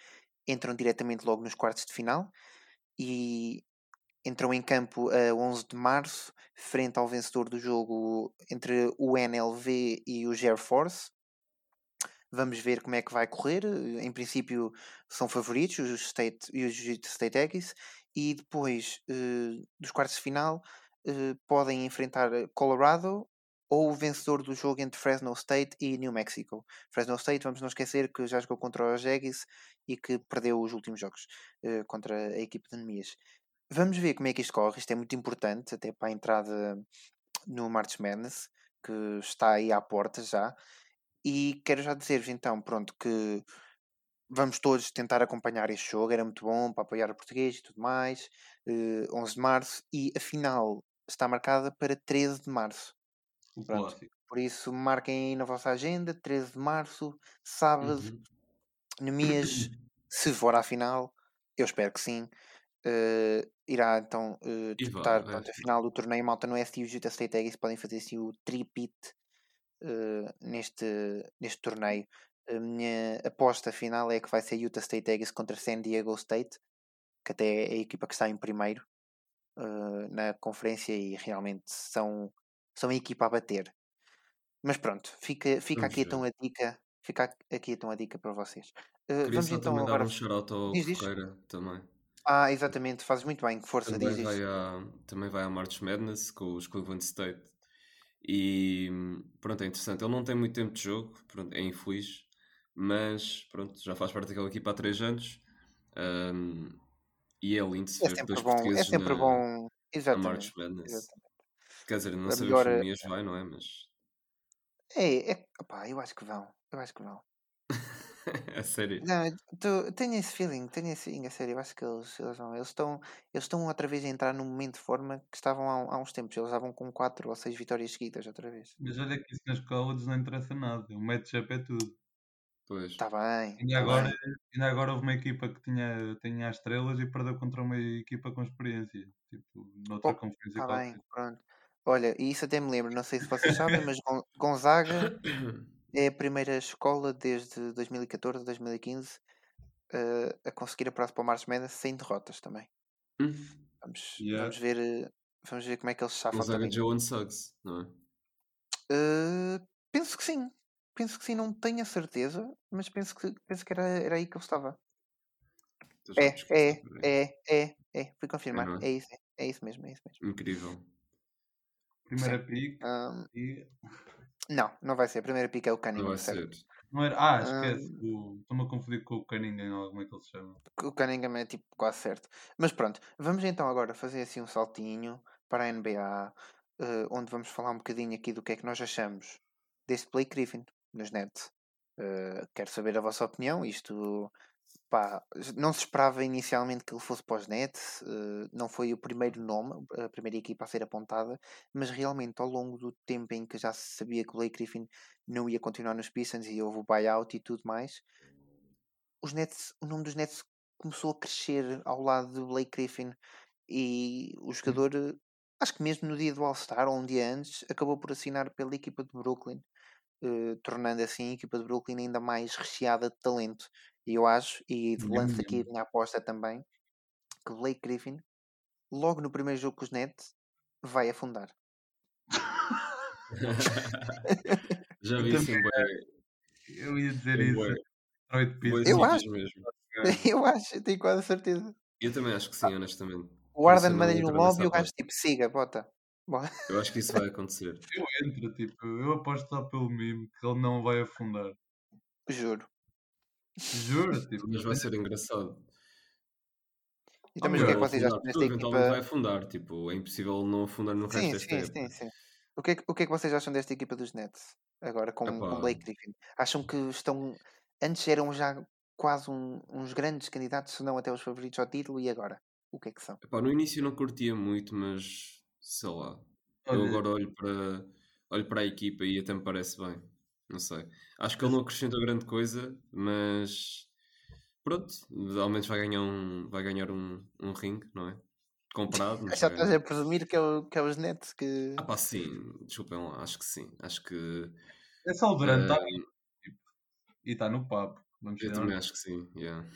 entram diretamente logo nos quartos de final. E entram em campo a 11 de março, frente ao vencedor do jogo entre o NLV e o Air Force. Vamos ver como é que vai correr. Em princípio, são favoritos os State e os State Aggies. E depois eh, dos quartos de final, eh, podem enfrentar eh, Colorado ou o vencedor do jogo entre Fresno State e New Mexico. Fresno State, vamos não esquecer que já jogou contra os Aggies e que perdeu os últimos jogos eh, contra a equipe de Nemias. Vamos ver como é que isto corre. Isto é muito importante, até para a entrada no March Madness, que está aí à porta já. E quero já dizer-vos então, pronto, que vamos todos tentar acompanhar este jogo. Era muito bom para apoiar o português e tudo mais. eh, 11 de março. E a final está marcada para 13 de março. O Pronto. Por isso, marquem aí na vossa agenda, 13 de março, sábado, Uhum. Nemias, se for à final, eu espero que sim, eh, irá então E disputar vai, pronto, a que final do torneio Mountain West e os Utah State Aggies podem fazer assim o tripit neste, neste torneio. A minha aposta final é que vai ser Utah State Aggies contra San Diego State, que até é a equipa que está em primeiro eh, na conferência e realmente são, são a equipa a bater. Mas pronto, fica, fica Vamos aqui ver. então a dica. Fica aqui então a dica para vocês. Eh, Queria vamos só então dar agora. um ao Diz, diz. Ferreira também. Ah, exatamente, fazes muito bem, força, diz Também vai, isso. à, também vai à March Madness com os Cleveland State. E pronto, é interessante. Ele não tem muito tempo de jogo, pronto, é infeliz, mas pronto, já faz parte daquela equipa há 3 anos. Ahm, e é lindo se É ver dois bom, é portugueses sempre na, bom. na March Exatamente, Madness. exatamente. Quer dizer, não A sabemos melhor. se o eh, Nemias vai, não é? Mas É, é, opá, eu acho que vão. Eu acho que vão. a sério. Não, eu tô- tenho esse feeling, tenho esse feeling, a sério. Eu acho que eles, eles vão. Eles estão, eles estão outra vez a entrar num momento de forma que estavam há, há uns tempos. Eles estavam com 4 ou 6 vitórias seguidas outra vez. Mas olha que isso nas colleges não interessa nada. O matchup é tudo. Pois. Está bem, Ainda está agora, bem. ainda agora houve uma equipa que tinha, tinha as estrelas e perdeu contra uma equipa com experiência. Tipo, noutra Oh, conferência está bem, pronto. Olha, e isso até me lembro, não sei se vocês sabem, mas Gon- Gonzaga é a primeira escola desde 2014, 2015 eh, a conseguir a próxima March Madness sem derrotas também. Hum, Vamos, Yeah. vamos ver, eh, vamos ver como é que eles safam Gonzaga também. Joe Suggs, não é? Eh, penso que sim, penso que sim, não tenho a certeza, mas penso que penso que era, era aí que ele estava. É, é, é, é, é, fui É, confirmar. é? É isso, é, é isso mesmo, é isso mesmo. Incrível. Primeira pick Ahm, e. não, não vai ser. A primeira pica é o Não Cunningham, vai certo? ser. Não era... Ah, Ahm, esquece. o- Estou-me a confundir com o Cunningham, ou como é que ele se chama. o Cunningham é tipo quase certo. Mas pronto, vamos então agora fazer assim um saltinho para a NBA, eh, onde vamos falar um bocadinho aqui do que é que nós achamos deste Blake Griffin nos Nets. Eh, quero saber a vossa opinião. Isto pá, não se esperava inicialmente que ele fosse para os Nets, eh, não foi o primeiro nome, a primeira equipa a ser apontada, mas realmente ao longo do tempo em que já se sabia que o Blake Griffin não ia continuar nos Pistons e houve o buyout e tudo mais, os Nets, o nome dos Nets começou a crescer ao lado do Blake Griffin e o jogador, eh, acho que mesmo no dia do All-Star ou um dia antes, acabou por assinar pela equipa de Brooklyn, eh, tornando assim a equipa de Brooklyn ainda mais recheada de talento. E eu acho, e lanço aqui a nham. minha aposta também, que Blake Griffin, logo no primeiro jogo com os Nets, vai afundar. Já vi isso em também bué, Eu ia dizer isso. Eu acho, mesmo. eu acho, eu tenho quase certeza. Eu também acho que sim, honestamente. O Arden manda-lhe no lobby e o gajo tipo, siga, bota. Bora. Eu acho que isso vai acontecer. Eu entro, tipo, eu aposto só pelo mimo que ele não vai afundar. Juro. Juro, tipo, Mas vai ser engraçado. Oh, mas o que é que vocês afundar, acham desta eventualmente vai equipa? afundar. Tipo, é impossível não afundar no resto Sim, desta sim, época. sim, sim. O que, é que, o que é que vocês acham desta equipa dos Nets? Agora com, com Epá, Blake Griffin? Acham que estão. Antes eram já quase um- uns grandes candidatos, se não até os favoritos ao título, e agora? O que é que são? epá, no início não curtia muito, mas sei lá. Eu agora olho para, olho para a equipa e até me parece bem. Não sei. Acho que ele não acrescentou grande coisa, mas pronto, ao menos vai ganhar um, vai ganhar um, um ring, não é? Comprado. mas estás a presumir que é, o, que é os Nets que. Ah pá, sim, desculpem lá, acho que sim. Acho que É só o Durant, tá? eh, e está no papo. Vamos eu também acho que sim, yeah.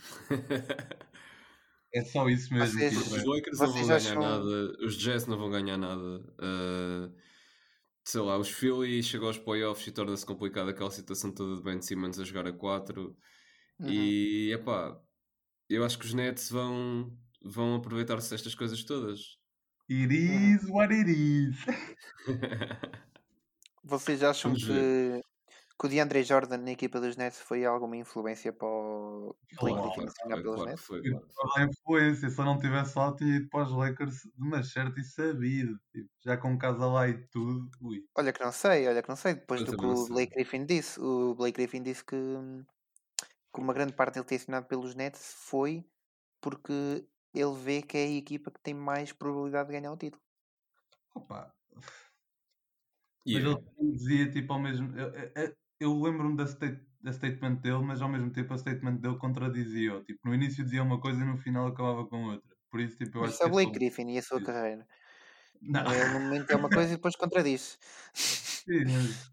É só isso mesmo. Vocês- tipo, Os. Lakers não vão ganhar acham- nada, os Jazz não vão ganhar nada. ah, sei lá, os Philly chegam aos playoffs e torna-se complicada aquela situação toda de Ben Simmons a jogar a 4. Uhum. E epá, eu acho que os Nets vão, vão aproveitar-se destas coisas todas. It is what it is. Vocês acham que, que o DeAndre Jordan na equipa dos Nets foi alguma influência para o Blake Claro, Griffin claro, que Nets? foi, Tipo, claro influência. Se eu não tivesse lá, tinha ido para os Lakers de uma certa e sabido. Tipo, já com casa lá e tudo. Ui. Olha que não sei, olha que não sei, depois Eu do que o sei. Blake Griffin disse. O Blake Griffin disse que, que uma grande parte dele ter assinado pelos Nets foi porque ele vê que é a equipa que tem mais probabilidade de ganhar o título. Opa. Yeah. Mas ele também dizia tipo ao mesmo. Eu, eu- eu lembro-me da, da statement dele, mas ao mesmo tempo a statement dele contradizia. Tipo, no início dizia uma coisa e no final acabava com outra. Por isso, tipo, eu Mas acho isso é o que Blake só- Griffin e a sua carreira. Não. Ele no momento é uma coisa e depois contradiz. Sim, mas.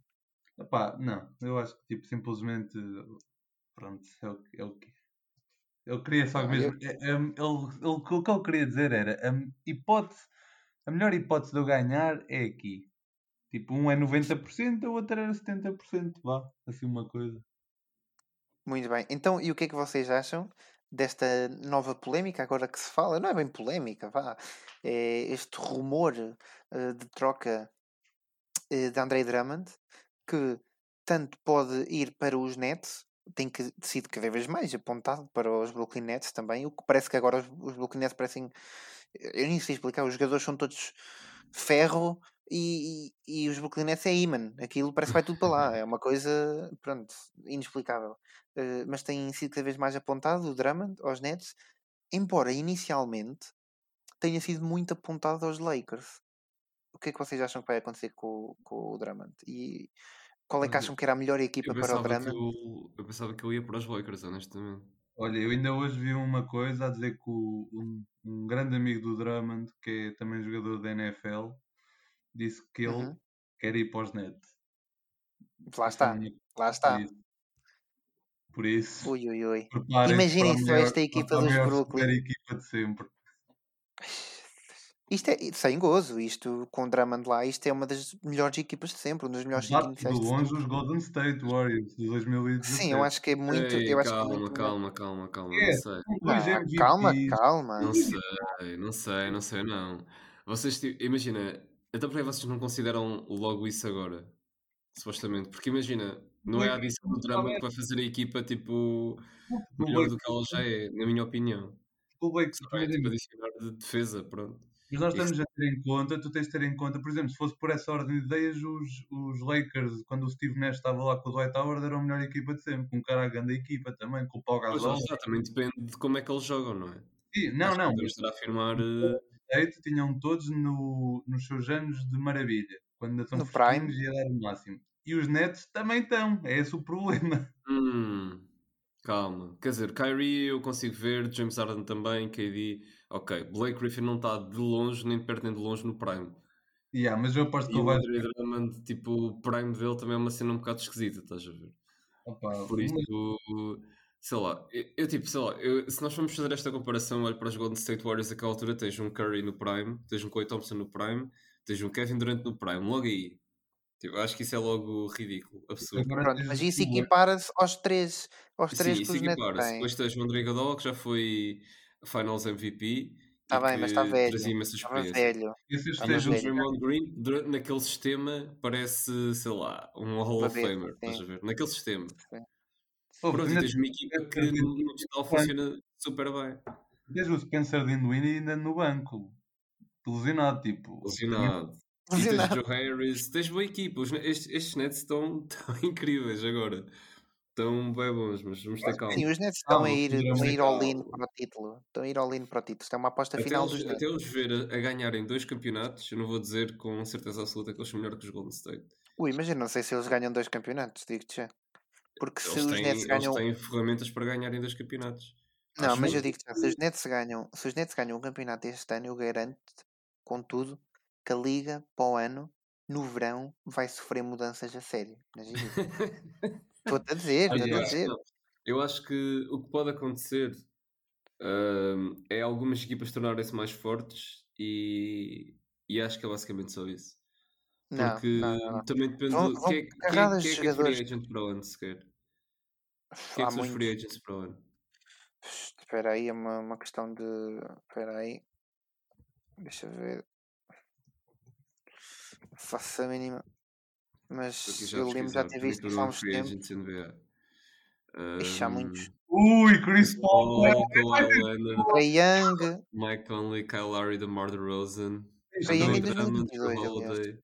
Epá, não. Eu acho que tipo, simplesmente. Pronto, é o, que- é o que. Eu queria só mesmo. é- é- ele, ele- o que ele queria dizer era a hipótese, a melhor hipótese de eu ganhar é aqui. Tipo, um é 90%, o outro era 70%. Vá, assim uma coisa. Muito bem. Então, e o que é que vocês acham desta nova polémica agora que se fala? Não é bem polémica, vá. É este rumor eh, de troca eh, de André Drummond que tanto pode ir para os Nets, tem que sido cada vez mais apontado para os Brooklyn Nets também, o que parece que agora os, os Brooklyn Nets parecem. Eu nem sei explicar, os jogadores são todos ferro e, e, e os Brooklyn Nets é imã. Aquilo parece que vai tudo para lá. É uma coisa, pronto, inexplicável. Eh, mas tem sido cada vez mais apontado o Drummond aos Nets, embora inicialmente tenha sido muito apontado aos Lakers. O que é que vocês acham que vai acontecer com, o- com o Drummond? E qual é que acham que era a melhor equipa para o Drummond? eu, eu pensava que eu ia para os Lakers, honestamente. Olha, eu ainda hoje vi uma coisa a dizer que o- um, um grande amigo do Drummond, que é também jogador da NFL, disse que ele Uhum. quer ir para os Nets. Lá está, Por lá está. por isso Ui, ui, ui. Imaginem só esta equipa dos Brooklyn. equipa de sempre. Isto é sem gozo, isto com o Drummond lá, isto é uma das melhores equipas de sempre, um dos melhores Bate de longe os Golden State Warriors de 2017. Sim, eu acho que é muito. Ei, Eu acho que é calma, muito calma, calma, calma, É, não sei. são dois Ah, calma, calma. Não sei, não sei, não sei, não. Vocês, imagina, então porquê vocês não consideram logo isso agora? Supostamente, porque imagina, não é a adição do drama que vai fazer a equipa, tipo, melhor do que ela já é, na minha opinião. o Blake- Só vai, tipo, adicionar de defesa, pronto. Mas nós estamos a ter em conta, tu tens de ter em conta, por exemplo, se fosse por essa ordem de ideias, os, os Lakers, quando o Steve Nash estava lá com o Dwight Howard, eram a melhor equipa de sempre, com um cara a grande equipa também, com o Paul Gasol. lá está, também depende de como é que eles jogam, não é? Sim, Não, Acho não, Podemos estar a afirmar. eh, tinham todos no, nos seus anos de maravilha, quando ainda estão No prime. e a dar o máximo. E os Nets também estão, é esse o problema. Hum, calma. Quer dizer, Kyrie eu consigo ver, James Harden também, KD. Ok, Blake Griffin não está de longe, nem de perto nem de longe no Prime. Yeah, mas eu aposto que E ele o vai. Andre Drummond, tipo, o Prime dele também é uma cena um bocado esquisita, estás a ver? Opa, Por mas- isso, sei lá, eu, eu, tipo, sei lá, eu- se nós formos fazer esta comparação, olho para os Golden State Warriors, àquela altura tens um Curry no Prime, tens um Clay Thompson no Prime, tens um Kevin Durant no Prime, logo aí. Tipo, acho que isso é logo ridículo, absurdo. Pronto, mas isso Blake- equipara-se aos três, aos Sim, três que isso equipara-se. Depois tens o André que já foi Finals MVP. Está Tá bem, mas está velho. Trazia imensa Estava experiência. velho. Esses Tá mais o velho. Draymond Green, naquele sistema, parece, sei lá, um Hall of Famer, estás sim. a ver? Naquele sistema. Oh, Pronto, e tens uma equipa que no total funciona super bem. tens o Spencer Dinwiddie ainda no banco, lesionado, tipo. Lesionado. E tens Lesionado. Joe Harris, tens boa equipa. Os estes, estes Nets estão, estão incríveis agora. Estão bem bons, mas vamos ter calma. Sim, os Nets estão a ir, estão a ir all in para o título. Estão a ir all in para o título. Isto é uma aposta Até final eles, dos Nets. até eles ver a, a ganharem dois campeonatos, eu não vou dizer com certeza absoluta que eles são melhor que os Golden State. Ui, mas eu não sei se eles ganham dois campeonatos, digo-te já. Porque se Eles os têm, Nets eles ganham. têm ferramentas para ganharem dois campeonatos. Não, Acho mas eu eu. digo já, se os Nets ganham, se os Nets ganham um campeonato este ano, eu garanto-te, contudo, que a liga para o ano, no verão, vai sofrer mudanças a sério. Imagina. Estou-te a dizer, Eu a que dizer. Eu acho que o que pode acontecer hum, é algumas equipas tornarem-se mais fortes e, e acho que é basicamente só isso. Não, Porque não, não. também depende Vão, do. Quem é, que- quem, quem de é que é free agent para o ano sequer? Quem é que são os free agents para o ano? Espera aí, é uma, uma questão de. Espera aí. Deixa eu ver. Faço a mínima. Mas eu lembro já ter visto há uns tempos. Ixi, há muitos. Ui, Chris Paul. Trey Young. Mike Conley, Kyle Lowry, DeMar DeRozan, Trey Young Andre em Drummond, Drew 2022, aliás. Holiday.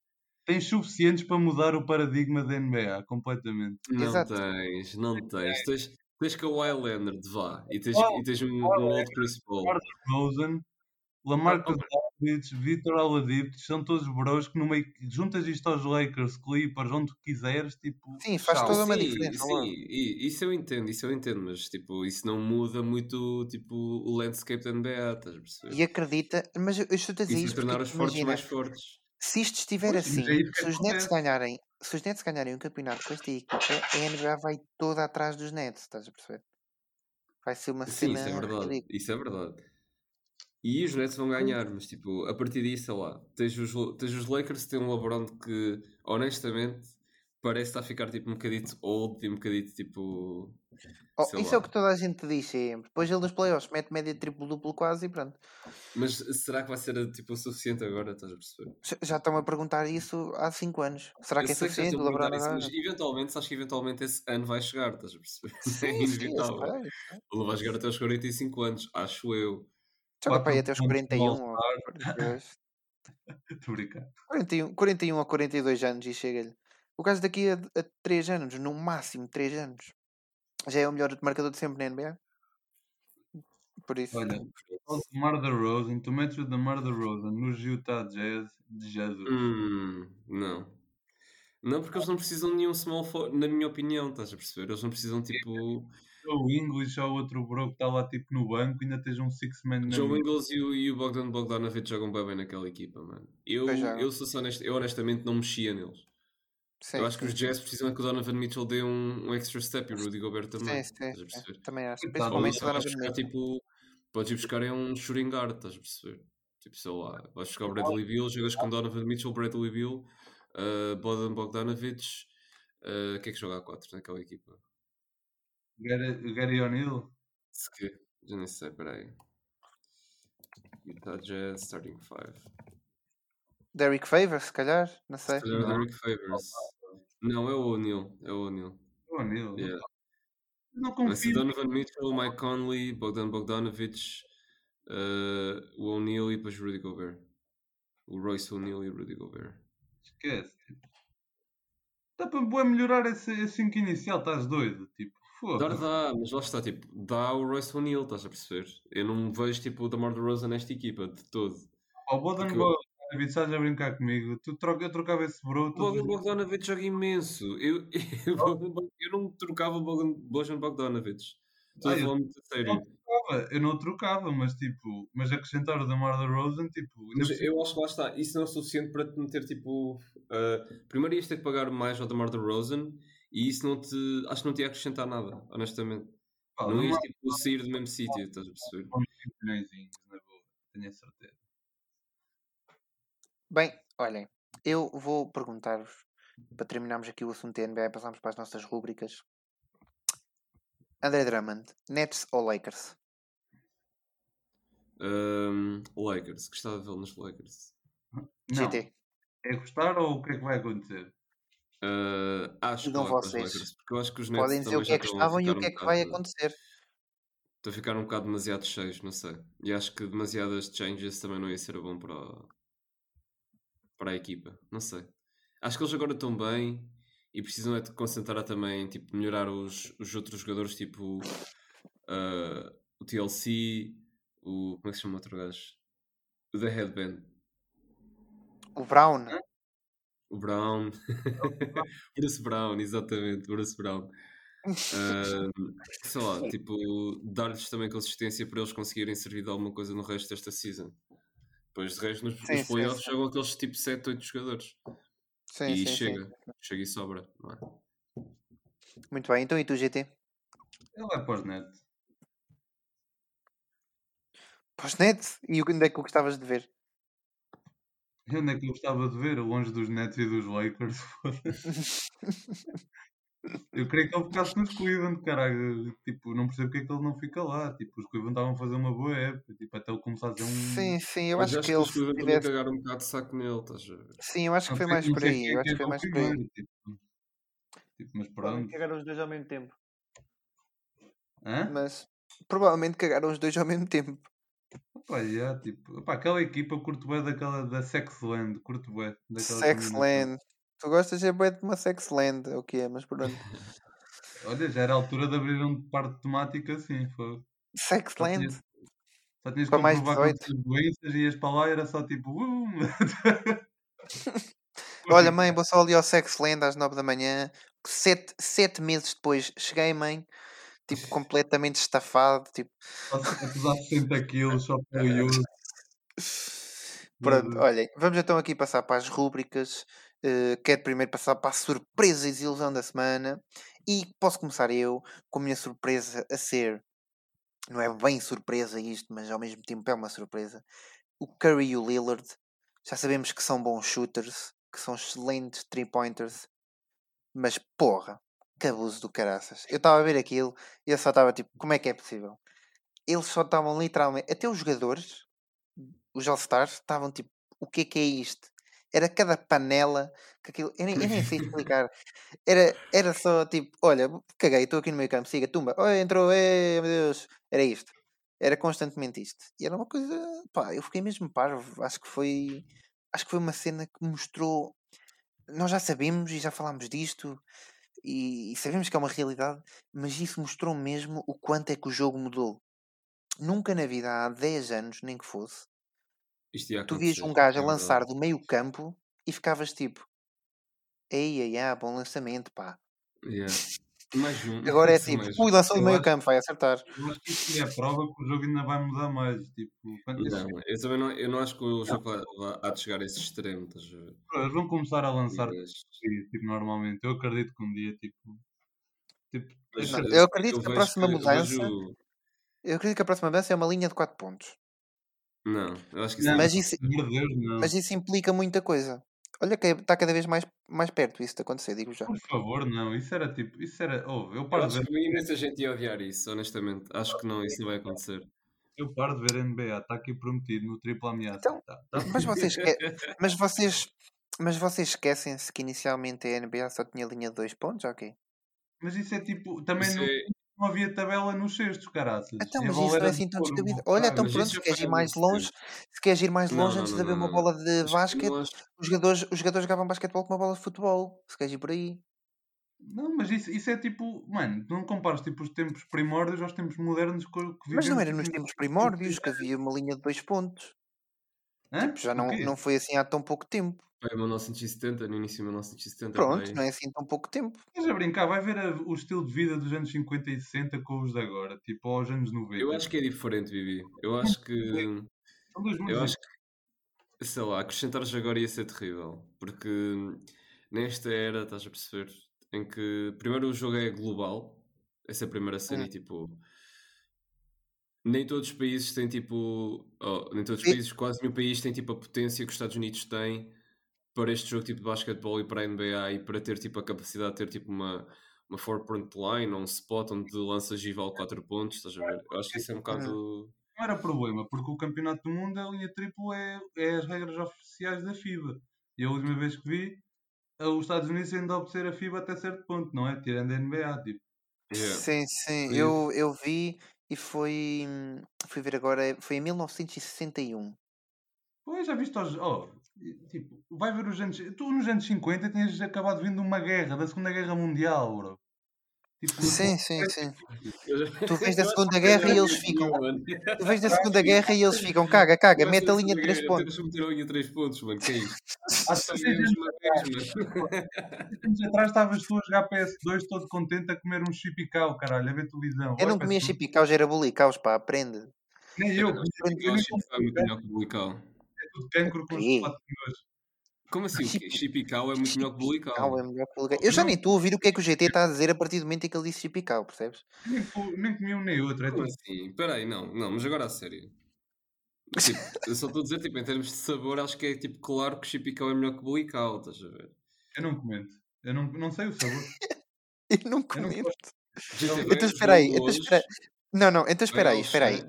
Tens suficientes para mudar o paradigma da NBA completamente. Não Exato. tens, não tens. Tens, tens Kawhi Leonard, vá. E tens, Oh, e tens um, um old Chris Paul. DeRozan, Lamarcus Victor Oladipo, são todos bros que no meio juntas isto aos Lakers, Clippers, onde tu quiseres, tipo, Sim, faz tchau. toda uma Sim, diferença. sim, e- isso eu entendo, isso eu entendo, mas tipo, isso não muda muito tipo, o landscape da NBA, estás a perceber? E acredita, mas eu, eu estou a dizer Isso tornar os fortes imagina, mais fortes. se isto estiver Pois, assim, é se os Nets ganharem, se os Nets ganharem um campeonato com esta equipa, a NBA vai toda atrás dos Nets, estás a perceber? Vai ser uma Sim, cena isso é verdade, ridícula. isso é verdade. E os Nets vão ganhar, mas tipo, a partir disso, sei lá, tens os, tens os Lakers que têm um LeBron que, honestamente, parece estar a ficar tipo um bocadito old e um bocadito tipo. Oh, isso é o lá. que toda a gente diz sempre. Depois ele nos playoffs mete média triplo-duplo quase e pronto. Mas será que vai ser tipo o suficiente agora? Estás a perceber? Já- estão a perguntar isso há 5 anos. Será que Eu é que suficiente? a LeBron isso, mas eventualmente, acho que eventualmente esse ano vai chegar, estás a perceber? é Sim, sim, eu inevitável. sei. Ele vai chegar até aos 45 anos, acho eu. Joga para aí Quatro até os pontos no 41 ou All-Star. 42. Estou a brincar. 41, 41 ou 42 anos e chega-lhe. O gajo daqui a, a 3 anos, no máximo 3 anos, já é o melhor marcador de sempre na NBA. Por isso, Olha, o DeMar DeRozan, tu metes o DeMar DeRozan nos Utah Jazz de Jesus. Hum, não. Não, porque eles não precisam de nenhum small forward, na minha opinião, estás a perceber? Eles não precisam tipo. O English ou outro bro que está lá tipo no banco ainda tens um six man na Joe mesa. Ingles e o, e o Bogdan Bogdanovic jogam bem, bem naquela equipa, mano. Eu, eu, sou só honesto, eu honestamente não mexia neles. sim, eu acho que sim, os Jazz precisam é que o Donovan Mitchell dê um, um extra step e o Rudy Gobert também. sim, sim, sim, perceber? também acho. Tá, Principalmente o Donovan Mitchell. tipo. Podes ir buscar é um shooting guard, estás a perceber? Tipo, sei lá, vais buscar o Bradley Beal, jogas com Donovan Mitchell, Bradley Beal, uh, Bodan Bogdanovic. uh, quem é que joga a 4 naquela equipa? Gary, Gary O'Neill. Se que, já nem sei, peraí. Utah Jazz, starting 5. Derrick Favors, se calhar, não sei. Se calhar o Não. Derrick Favors. Não, é o O'Neal, é o O'Neal. O'Neill. Yeah. Não confio. Donovan Mitchell, Mike Conley, Bogdan Bogdanovic, uh, o O'Neal e depois Rudy Gobert. O Royce O'Neal e o Rudy Gobert. Esquece. Tipo. Dá para melhorar esse 5 inicial, estás doido? Tipo, Dá, foda-se. dá, mas lá está, tipo, dá o Royce O'Neal, estás a perceber? Eu não vejo, tipo, o DeMar DeRozan nesta equipa, de todo. Ao Bodan Porque eu- Bogdanovic, estás a brincar comigo. Tu troca, eu trocava esse bro. O todos Bogan os- Bogdanovic joga imenso. Eu, eu, eu não trocava o Bojan Bogdanovic. Estou a Ah, falar muito a sério. não trocava, eu não trocava, mas tipo, mas acrescentar o Damar DeRozan, tipo, Mas eu acho que lá está, isso não é suficiente para te meter tipo. uh, primeiro ias ter que pagar mais ao DeMar DeRozan e isso não te. Acho que não te ia acrescentar nada, honestamente. pá, não ias tipo sair do mesmo sítio, estás a perceber? com uns 5 milhõezinhos, na boa, tenho a certeza. Bem, olhem, eu vou perguntar-vos, para terminarmos aqui o assunto da NBA e passarmos para as nossas rúbricas. André Drummond, Nets ou Lakers? Um, Lakers, gostava de vê-lo nos Lakers. Não, GT. é gostar ou o que é que vai acontecer? Uh, acho que para os vocês. Lakers, porque eu acho que os Nets Podem dizer o que é que estão a gostavam e o que é que vai bocado- acontecer. Estou a ficar um bocado demasiado cheios, não sei. E acho que demasiadas changes também não ia ser bom para, a- para a equipa. Não sei. Acho que eles agora estão bem e precisam é de concentrar também tipo, melhorar os, os outros jogadores, tipo ah, o TLC, o. Como é que se chama o outro gajo? O The Headband. O Brown, O Brown. Bruce Brown, exatamente, Bruce Brown. Ahm, sei lá, tipo, dar-lhes também consistência para eles conseguirem servir de alguma coisa no resto desta season. Depois de resto, nos, Sim, nos playoffs sim. jogam aqueles tipo 7, 8 jogadores. Sim, e sim, sim. chega, chega e sobra, não é? Muito bem. Então e tu, GT? Ele é para os Nets. Pós-net? E onde é que o gostavas de ver? E onde é que eu gostava de ver? Longe dos Nets e dos Lakers. foda-se. eu queria que ele ficasse nos Cleveland, caralho. Tipo, não percebo porque é que ele não fica lá. Tipo, os Cleveland estavam a fazer uma boa época. Tipo, até ele começar a ser um. Sim, sim, eu Mas acho que ele os se Cleveland também tivesse. cagaram um bocado de saco nele, estás a ver? Sim, eu acho que foi mais por aí. Eu é acho que que foi é mais por aí. Tipo, tipo, mas pronto. cagaram os dois ao mesmo tempo. Hã? Mas provavelmente cagaram os dois ao mesmo tempo. Opa, yeah, tipo, opa, aquela equipa eu curto bem daquela da Sexland, curto bem. Sexland. Tu gostas é bué de uma Sexland, é o que é, mas pronto. Olha, já era a altura de abrir um parte temático assim, foi. Só Sexland? tinhas, só tinhas que Para mais comprovar 18. quantas doenças e ias para lá e era só tipo. Olha, mãe, vou só ali ao Sexland às 9 da manhã. Sete, sete meses depois cheguei, mãe, tipo, completamente estafado. Tipo, a pesar 60 quilos só pelo uso. pronto, Deus. olhem, vamos então aqui passar para as rúbricas. Eh, quero primeiro passar para a surpresa e desilusão da semana. E posso começar eu com a minha surpresa a ser. Não é bem surpresa isto, mas ao mesmo tempo é uma surpresa. O Curry e o Lillard. Já sabemos que são bons shooters, que são excelentes three-pointers. Mas porra, que abuso do caraças. Eu estava a ver aquilo e eu só estava tipo, como é que é possível? Eles só estavam literalmente. Até os jogadores, os All-Stars, estavam tipo, o que é que é isto? Era cada panela que aquilo. Eu nem, eu nem sei explicar. Era, era só tipo, olha, caguei, estou aqui no meio campo, siga, tumba, oi, entrou, ei, meu Deus. Era isto. Era constantemente isto. E era uma coisa, pá, eu fiquei mesmo parvo. Acho que foi. Acho que foi uma cena que mostrou. Nós já sabemos e já falámos disto e, e sabemos que é uma realidade, mas isso mostrou mesmo o quanto é que o jogo mudou. Nunca na vida, há 10 anos, nem que fosse, tu vias um gajo a é lançar verdade. do meio campo e ficavas tipo, ei, ei, ah, bom lançamento, pá. Yeah. Mais um. Agora é Só tipo, ui, lançou Eu meio acho, campo, vai acertar. eu acho que isso é a prova que o jogo ainda vai mudar mais. Tipo, Não, eu também não, eu não acho que o jogo vai, há de chegar a esse extremo, estás a ver? eles vão começar a lançar tipo, normalmente. Eu acredito que um dia, tipo. tipo Não, eu eu, acredito eu que a próxima que eu mudança, vejo. eu acredito que a próxima mudança é uma linha de 4 pontos. Não, eu acho que isso Não, não Mas isso, Deus, não. mas isso implica muita coisa. Olha que está cada vez mais, mais perto isso de acontecer, digo já. Por favor, não. Isso era tipo. Isso era. Oh, eu Eu paro de acho ver. que imensa gente ia odiar isso, honestamente. Acho que não, isso não vai acontecer. Eu paro de ver NBA. Está aqui prometido no triplo ameaça. Então, Tá, tá mas vocês, mas vocês, mas vocês esquecem-se que inicialmente a NBA só tinha linha de 2 pontos, ok? Mas isso é tipo. Também Isso não, é. Não havia tabela nos cestos, caraças. Então, mas isso não é assim tão descabido. Olha, então pronto, isso se queres ir mais longe, se queres ir mais longe antes de haver uma bola de que basquete, os jogadores, os jogadores jogavam basquetebol com uma bola de futebol. Se queres ir por aí. Não, mas isso, isso é tipo. Mano, tu não compares tipo os tempos primórdios aos tempos modernos que, que Mas não vivemos era tipo, nos no tempos primórdios que havia uma linha de 2 pontos. Hã? Tipo, já não, não foi assim há tão pouco tempo. Foi em 1970, no início de 1970, por Pronto, não é assim tão pouco tempo. Estás a brincar, vai ver a- o estilo de vida dos anos 50 e 60 com os de agora, tipo aos anos 90. Eu acho que é diferente, Vivi. Eu acho que. São dois Eu acho que. Sei lá, acrescentares agora ia ser terrível. Porque nesta era, estás a perceber, em que primeiro o jogo é global. Essa é a primeira cena Hum. e tipo. Nem todos os países têm tipo. oh, nem todos os países, quase nenhum país tem tipo a potência que os Estados Unidos têm para este jogo tipo de basquetebol e para a NBA e para ter tipo a capacidade de ter tipo uma, uma four point line ou um spot onde lanças e vale 4 pontos, estás a ver? Eu acho que isso é um bocado. Não era problema, porque o campeonato do mundo, a linha triplo é, é as regras oficiais da FIBA. E a última vez que vi, os Estados Unidos ainda obedecer a FIBA até certo ponto, não é? Tirando a NBA, tipo. Yeah. Sim, sim. Por Eu, eu vi e foi. Fui ver agora. Foi em 1961. Pois, já viste aos. Oh, tipo, vai ver os anos. Tu nos anos 50 tinhas acabado vindo uma guerra, da Segunda Guerra Mundial, bro. Tipo, Sim, sim, sim. Eu já- Tu vens da acho Segunda que Guerra e eles muito ficam. Tu vens da Segunda Guerra e eles ficam, caga, caga, acho mete que a linha de Segunda 3 Guerra pontos. Temos que meter a linha de 3 pontos, mano. Que é seis ganhamos anos uma atrás- vez, mano. seis anos atrás estavas tu a jogar PS2 todo contente a comer um chipicau, caralho, a ver televisão. Eu não comia parece- chipicaus, era bulicaus, pá, aprende. Nem eu, Não, eu acho que foi muito melhor que Bulical. é tudo cancro com quê? Como assim? Chipical é muito melhor que Bulical. é melhor que bulical. Eu já Não. nem estou a ouvir o que é que o GT está a dizer a partir do momento em que ele disse chipical, percebes? Nem, comi um nem outro, é Como tudo. assim? Espera aí, não, não, mas agora a sério. Tipo, eu só estou a dizer, tipo, em termos de sabor, acho que é tipo claro que Chipical é melhor que o Bulical, estás a ver? Eu não comento. Eu não, não sei o sabor. Eu não Eu não comento. gosto. GTV Então espera aí, então espera. Não, não, então espera aí, espera aí.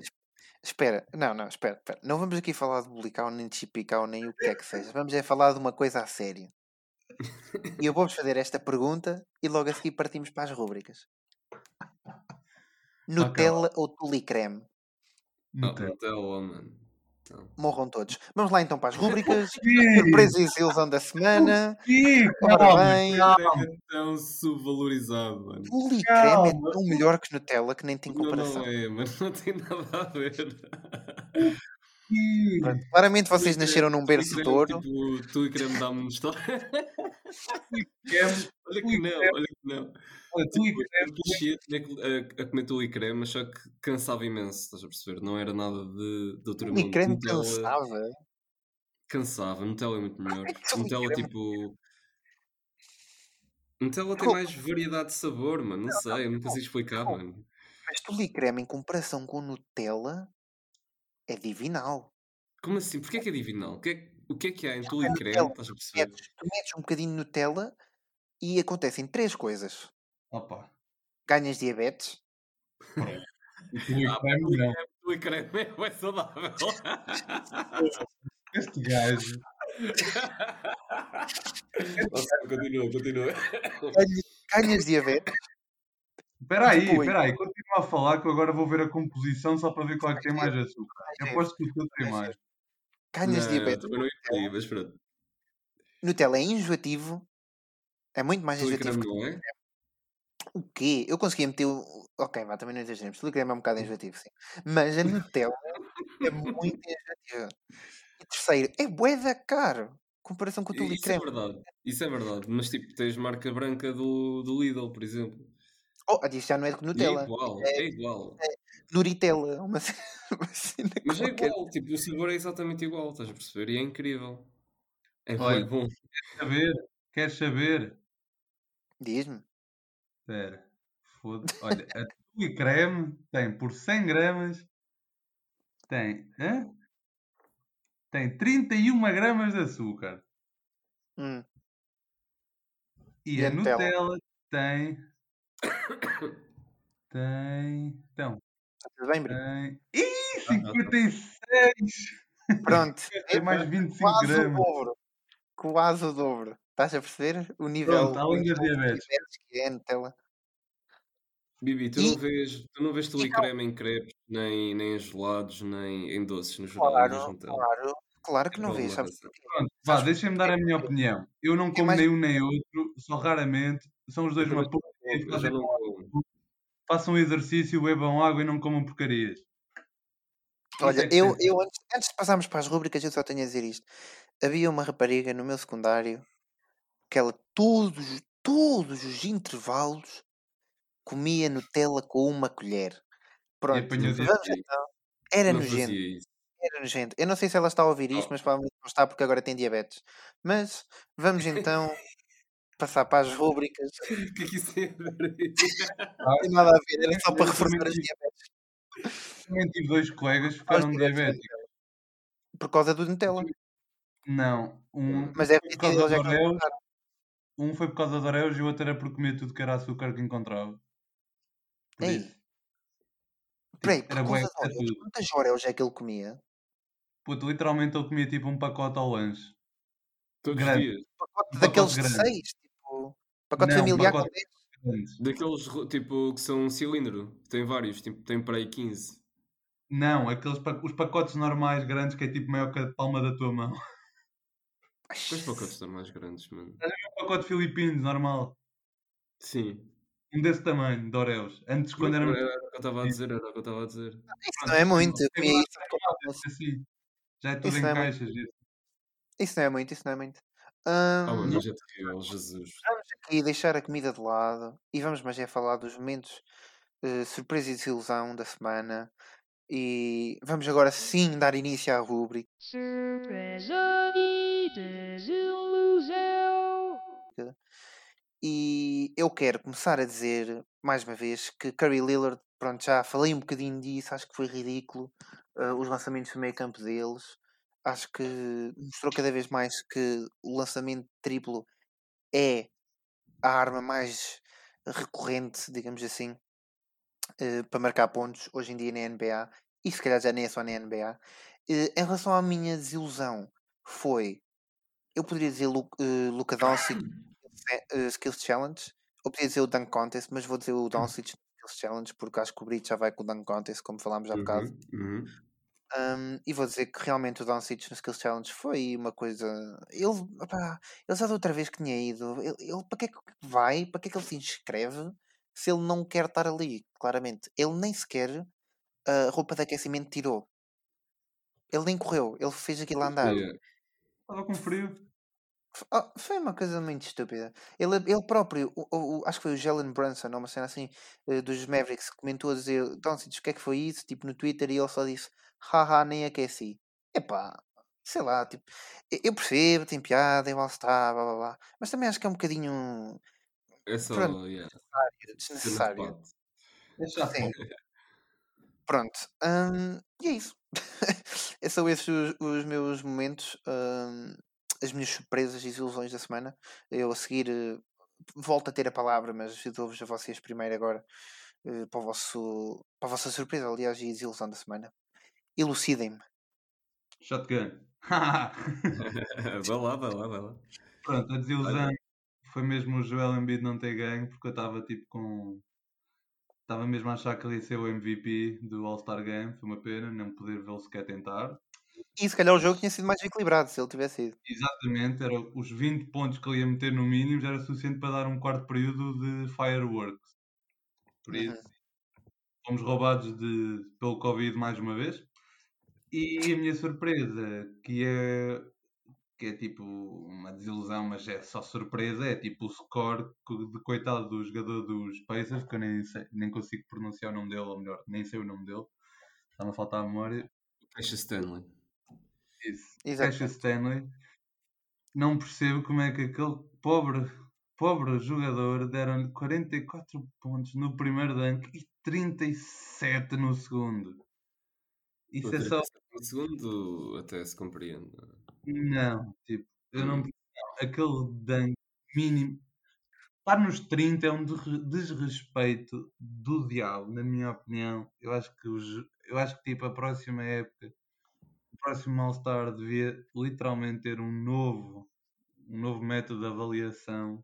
Espera, não, não, espera, espera. Não vamos aqui falar de bulical, nem de chipical, nem o que é que seja. Vamos é falar de uma coisa a sério. E eu vou-vos fazer esta pergunta e logo a seguir partimos para as rúbricas. Nutella ou tule creme? Ah, Nutella. Nutella, mano. Não. Morram todos. Vamos lá então para as rúbricas. Ih, Surpresa e desilusão da semana. Ora calma, bem, calma. É tão subvalorizado, mano. tule creme é tão melhor que Nutella que nem tem Não, comparação. não é, mano. Não tem nada a ver. Claramente vocês Tu e nasceram num berço tu e de ouro. Tipo, tu e creme dá-me história. creme, Olha Tu que e não, olha que não. tu e creme, a, comer tule e creme, mas só que cansava imenso, estás a perceber? Não era nada de, de outro mundo. creme Nutella cansava. cansava, Nutella é muito melhor. Nutella, tipo. Nutella tem mais variedade de sabor, mano. Não sei, eu não consigo explicar, mano. Mas tule creme em comparação com Nutella é divinal. Como assim? Porquê que é divinal? O que é, o que, é que há em tule é e creme? Nutella. Estás a perceber? Metes, tu metes um bocadinho de Nutella e acontecem três coisas. Opa, Ganhas diabetes. o tu e Ah, creme tule e creme, tule é saudável. Este gajo. Continua, continua. Ganhas, ganhas diabetes. Espera aí, espera aí, continua a falar que eu agora vou ver a composição só para ver qual é que tem mais açúcar. Eu aposto que o teu tem mais. Ganhas Não, diabetes. também não é mas pronto. Nutella é enjoativo. É muito mais enjoativo creme não é? o quê? Eu conseguia meter o. Ok, vá, também não exageremos. Tule creme é um bocado enjoativo, sim. Mas a Nutella é muito enjoativa. E terceiro, é bué da caro. Comparação com o tule Isso é creme. verdade, isso é verdade. Mas tipo, tens marca branca do, do Lidl, por exemplo. Oh, isso já não é de E é Nutella. igual, É é igual. Nuritella. Uma cena, uma cena Mas é qualquer. igual, tipo, o sabor é exatamente igual, estás a perceber? E é incrível. É Olha. bom. Queres saber? Queres saber? Diz-me. Espera. Foda Olha, a tu e creme tem por 100 gramas. Tem. Hã? Tem 31 gramas de açúcar. Hum. E, E a a Nutella? Nutella tem. Tem. Então, bem, tem. Ih, Ah, tá. 56! Pronto. Tem mais 25 Quase o gramas. dobro. Quase o dobro. Estás a perceber? O nível. Pronto, além o de diabetes. que é Nutella. Bibi, tu E- não vês, tu não vês tule Então- creme em crepes, nem, nem em gelados, nem em doces no geral, Claro, Nutella. claro. Claro que É não mas Sabes? Pronto, vá, deixem-me dar a minha opinião. Eu não como mais- nem um nem outro, só raramente. São os dois uma porcaria. Façam exercício, bebam água e não comam porcarias. Olha, é eu, eu antes, antes de passarmos para as rubricas, eu só tenho a dizer isto. Havia uma rapariga no meu secundário que ela todos, todos os intervalos comia Nutella com uma colher. Pronto, vamos então. Era nojento. Era nojento. Eu não sei se ela está a ouvir isto, Oh. mas provavelmente não está porque agora tem diabetes. Mas vamos então passar para as rubricas. O que é que isso tem a ver? Não tem nada a ver, era só para reforçar as diabetes. Também tive dois colegas que ficaram diabéticos. Por causa do Nutella. Não, um Mas deve foi ter por causa eles é que um foi por causa de Oreos e o outro era por comer tudo que era açúcar que encontrava. Por Ei. Peraí, era por causa de Oreos, quantas Oreos é que ele comia? Puto, literalmente ele comia tipo um pacote ao lanche. Todos os Grande. dias. Pacote Um daqueles pacote de seis, tipo, pacote Não, familiar pacote- com 10. Grandes. Daqueles tipo que são um cilindro. Tem vários, tipo, tem para aí 15. Não, aqueles pa- os pacotes normais grandes que é tipo maior que a palma da tua mão. Quais pacotes estão mais grandes, mano? Um pacote filipinos normal. Sim. um desse tamanho, de Oreos. Antes, quando Era éramos. o que eu estava a dizer, era o que eu estava a dizer. Isso não é muito. Eu comia isso. Assim, já é tudo Isso em é muito. caixas. isso. Isso não é muito, isso não é muito. Mano, hoje é terrível, Jesus. vamos aqui deixar a comida de lado e vamos mas é falar dos momentos eh, surpresa e desilusão da semana. E vamos agora sim dar início à rubrica. Surpresa e desilusão. E eu quero começar a dizer, mais uma vez, que Curry Lillard, pronto, já falei um bocadinho disso, acho que foi ridículo eh, os lançamentos do meio campo deles. Acho que mostrou cada vez mais que o lançamento triplo é a arma mais recorrente, digamos assim, eh, para marcar pontos hoje em dia na NBA. E se calhar já nem é só na NBA. Eh, em relação à minha desilusão, foi. Eu poderia dizer Lu, eh, Luka Doncic Skills Challenge, ou poderia dizer o Dunk Contest, mas vou dizer o Doncic Challenge porque acho que o Brito já vai com o Dunk Contest, como falámos há bocado. Uhum, uhum. Um, e vou dizer que realmente o Doncic no Skills Challenge foi uma coisa. Ele, opá, ele já da outra vez que tinha ido. Ele, ele para que é que vai? Para que é que ele se inscreve se ele não quer estar ali? Claramente, ele nem sequer a roupa de aquecimento tirou. Ele nem correu, ele fez aquilo a andar. Estava com frio. Ah, foi uma coisa muito estúpida. Ele, ele próprio, o- o- acho que foi o Jalen Brunson, uma cena assim, eh, dos Mavericks, que comentou a dizer: Doncic, o que é que foi isso? Tipo no Twitter, e ele só disse: haha, nem aqueci. Epá, sei lá, tipo, eu percebo, tem piada, é o All-Star, blá blá blá, mas também acho que é um bocadinho É só, Pronto. yeah. desnecessário. cena de pato. É chato. Sim. Pronto, hum, e é isso. É são esses os, os meus momentos, hum, as minhas surpresas e desilusões da semana. Eu a seguir eh, volto a ter a palavra, mas eu dou-vos a vocês primeiro agora eh, para, o vosso, para a vossa surpresa, aliás, e desilusão da semana. Elucidem-me. Shotgun. vai lá, vai lá, vai lá. Pronto, a desilusão foi mesmo o Joel Embiid não ter ganho, porque eu estava tipo com. Estava mesmo a achar que ele ia ser o MVP do All-Star Game, foi uma pena não poder vê-lo sequer tentar. E se calhar o jogo tinha sido mais equilibrado se ele tivesse ido. Exatamente, era os 20 pontos que ele ia meter no mínimo já era suficiente para dar um quarto período de fireworks. Por Uhum. isso, fomos roubados de, pelo Covid mais uma vez. E a minha surpresa, que é, que é tipo uma desilusão, mas é só surpresa, é tipo o score co- de coitado do jogador dos Pacers, que eu nem, sei- nem consigo pronunciar o nome dele, ou melhor, nem sei o nome dele. Está-me a faltar a memória. Caixa Stanley. Isso. Exato. Stanley. Não percebo como é que aquele pobre, pobre jogador deram 44 pontos no primeiro dunk e 37 no segundo. Isso é só. No segundo até se compreende. Não, tipo, eu não. Hum. não, Aquele dunk mínimo. Estar nos 30 é um desre- desrespeito do diabo, na minha opinião. Eu acho que, os, eu acho que tipo, a próxima época, próximo All-Star devia literalmente ter um novo, um novo método de avaliação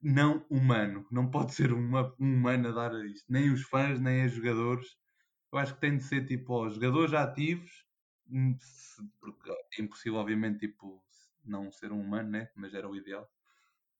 não humano. Não pode ser uma, um humano a dar a isto. Nem os fãs, nem os jogadores. Eu acho que tem de ser tipo aos jogadores ativos, hum, porque é impossível, obviamente, tipo, não ser um humano, né? Mas era o ideal.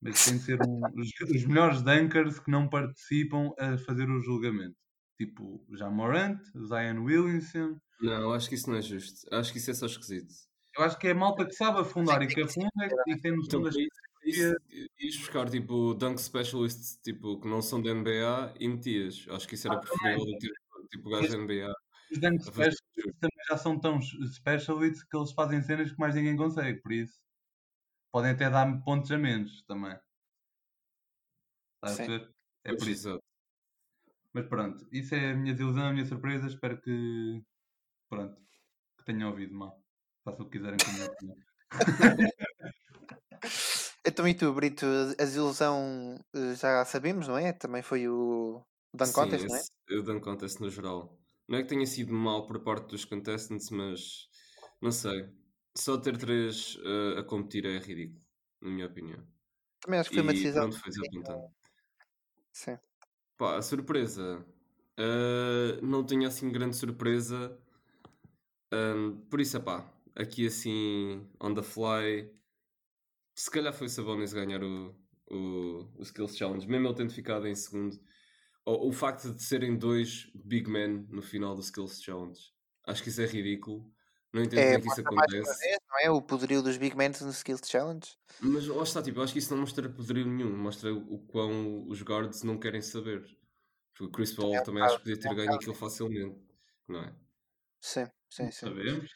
Mas tem de ser um- os, os melhores dunkers que não participam a fazer o julgamento. Tipo, Jamorant, Zion Williamson. Não, acho que isso não é justo. Acho que isso é só esquisito. Eu acho que é malta que sabe afundar e que afunda e que tem noção Então, das isso, isso, ias buscar tipo dunk specialists tipo, que não são da NBA e metias. Acho que isso era preferível do que ter tipo gajos da NBA. Os dunk a specialists também já são tão specialists que eles fazem cenas que mais ninguém consegue, por isso podem até dar pontos a menos também. Estás a ver? É por isso. Mas pronto, isso é a minha desilusão, a minha surpresa. Espero que pronto, que tenham ouvido mal. Façam o que quiserem com a minha opinião. Então, e tu, Brito, a desilusão eh, já sabemos, não é? Também foi o o Dunk Sim, Contest, não é? esse- o dunk contest no geral. Não é que tenha sido mal por parte dos contestants, mas não sei. Só ter três eh, a competir é ridículo, na minha opinião. Também acho que foi uma decisão. pronto, foi desapontante. Sim. Pá, a surpresa. ah, não tinha assim grande surpresa. Ahm, por isso, pá, aqui assim, on the fly. Se calhar foi o Sabonis ganhar o, o, o Skills Challenge, mesmo ele tendo ficado em segundo. O, o facto de serem dois big men no final do Skills Challenge. Acho que isso é ridículo. Não entendo É, como é que isso acontece. vez, não é? O poderio dos Big Men no Skills Challenge. Mas lá está, tipo, eu acho que isso não mostra poderio nenhum, mostra o o quão os guards não querem saber. Porque o Chris Paul É um também acho que podia ter é um ganho aquilo facilmente, não é? Sim, sim, Não sim. sabemos.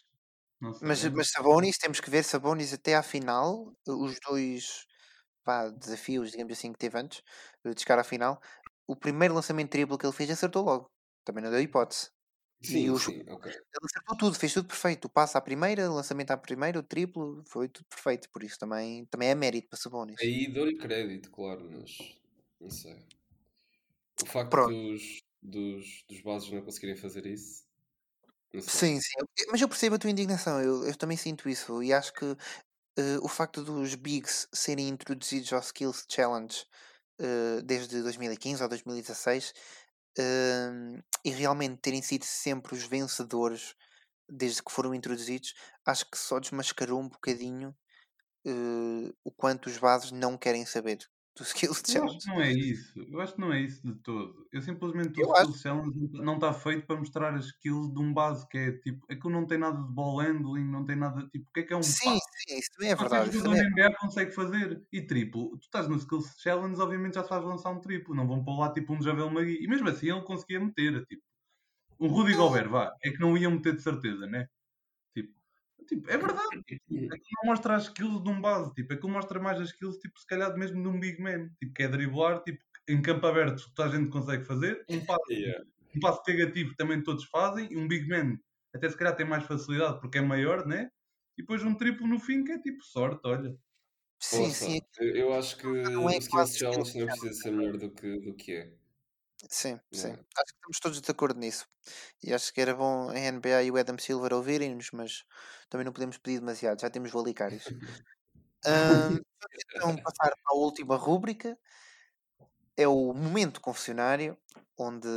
Não Mas, sabemos. mas Sabonis, temos que ver Sabonis até à final, os dois vá, desafios, digamos assim, que teve antes de chegar à final. O primeiro lançamento triplo que ele fez acertou logo. Também não deu hipótese. Sim, os- sim, ok. Ele acertou tudo, fez tudo perfeito. O passo à primeira, o lançamento à primeira, o triplo, foi tudo perfeito. Por isso também, também é mérito para Sabonis. Aí dou-lhe crédito, claro, mas não sei. O facto Pronto. dos, dos, dos bases não conseguirem fazer isso. Sim, sim. Mas eu percebo a tua indignação, eu, eu também sinto isso. E acho que eh, o facto dos Bigs serem introduzidos ao Skills Challenge eh, desde 2015 ou 2016 eh, e realmente terem sido sempre os vencedores desde que foram introduzidos, acho que só desmascarou um bocadinho eh, o quanto os bases não querem saber do Skills Eu acho Challenge. que não é isso. Eu acho que não é isso de todo. Eu simplesmente o acho. Skills Challenge não está feito para mostrar as skills de um base que é tipo. Aquilo não tem nada de ball handling, não tem nada. Tipo, o que é que é um Sim, passe? sim, isso também é verdade. Jogador também é... NBA consegue fazer. E triplo. Tu estás no Skills Challenge, obviamente já sabes lançar um triplo. Não vão pôr lá tipo um Javel Magui. E mesmo assim ele conseguia meter. Tipo, um Rudy Gobert, vá. É que não ia meter de certeza, né? Tipo, é verdade. Tipo, aquilo não mostra as skills de um base. Tipo, aquilo mostra mais as skills, tipo, se calhar mesmo de um big man. Tipo, que é driblar, tipo, em campo aberto que toda a gente consegue fazer. Um passe, Yeah. um passe negativo que também todos fazem. E um big man até se calhar tem mais facilidade porque é maior, né? E depois um triplo no fim que é tipo sorte, olha. Sim, está. sim, Eu, eu acho que não é o Skills quase Challenge não precisa ser melhor do que, do que é. Sim, sim. Acho que estamos todos de acordo nisso. E acho que era bom a NBA e o Adam Silver ouvirem-nos, mas também não podemos pedir demasiado, já temos valicários. Vamos então passar para a última rúbrica. É o momento confessionário, onde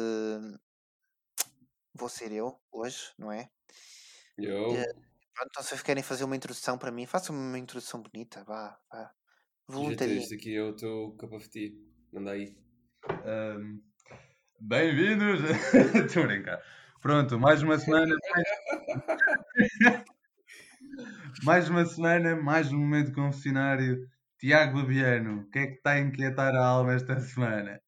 vou ser eu hoje, não é? Eu, Eh, Pronto, então se vocês querem fazer uma introdução para mim, façam-me uma introdução bonita, vá, vá. GT, Voluntaria. este aqui é o teu cup of tea. Manda aí. Ahm, Bem-vindos! Estou a brincar. Pronto, mais uma semana. Mais... mais uma semana, mais um momento confessionário. Tiago Babiano, o que é que está a inquietar a alma esta semana?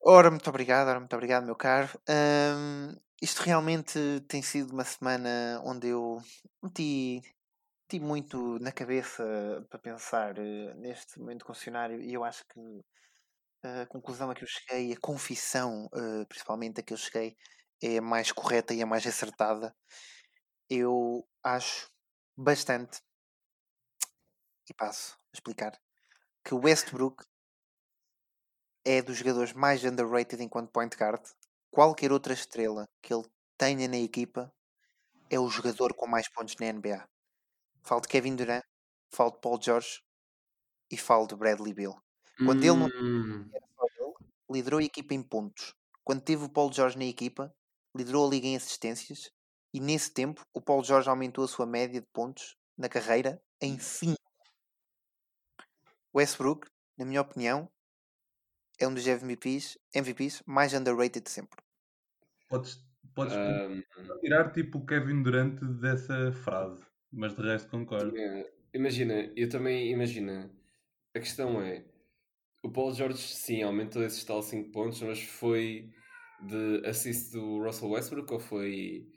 Ora, muito obrigado, ora, muito obrigado, meu caro. Ahm, isto realmente tem sido uma semana onde eu meti, meti muito na cabeça para pensar eh, neste momento concessionário e eu acho que a conclusão a que eu cheguei, a confissão, eh, principalmente a que eu cheguei, é a mais correta e a mais acertada. Eu acho bastante, e passo a explicar, que o Westbrook é dos jogadores mais underrated enquanto point guard. Qualquer outra estrela que ele tenha na equipa é o jogador com mais pontos na NBA. Falo de Kevin Durant, falo de Paul George e falo de Bradley Bill. Quando ele não Hum, era só ele, liderou a equipa em pontos. Quando teve o Paul George na equipa, liderou a liga em assistências. E nesse tempo, o Paul George aumentou a sua média de pontos na carreira em 5. Westbrook, na minha opinião, é um dos MVPs, MVPs mais underrated de sempre. Podes, podes ahm, tirar tipo o Kevin Durant dessa frase, mas de resto concordo. é, imagina, eu também imagina. A questão é, o Paul George sim aumentou esses tal 5 pontos, mas foi de assist do Russell Westbrook ou foi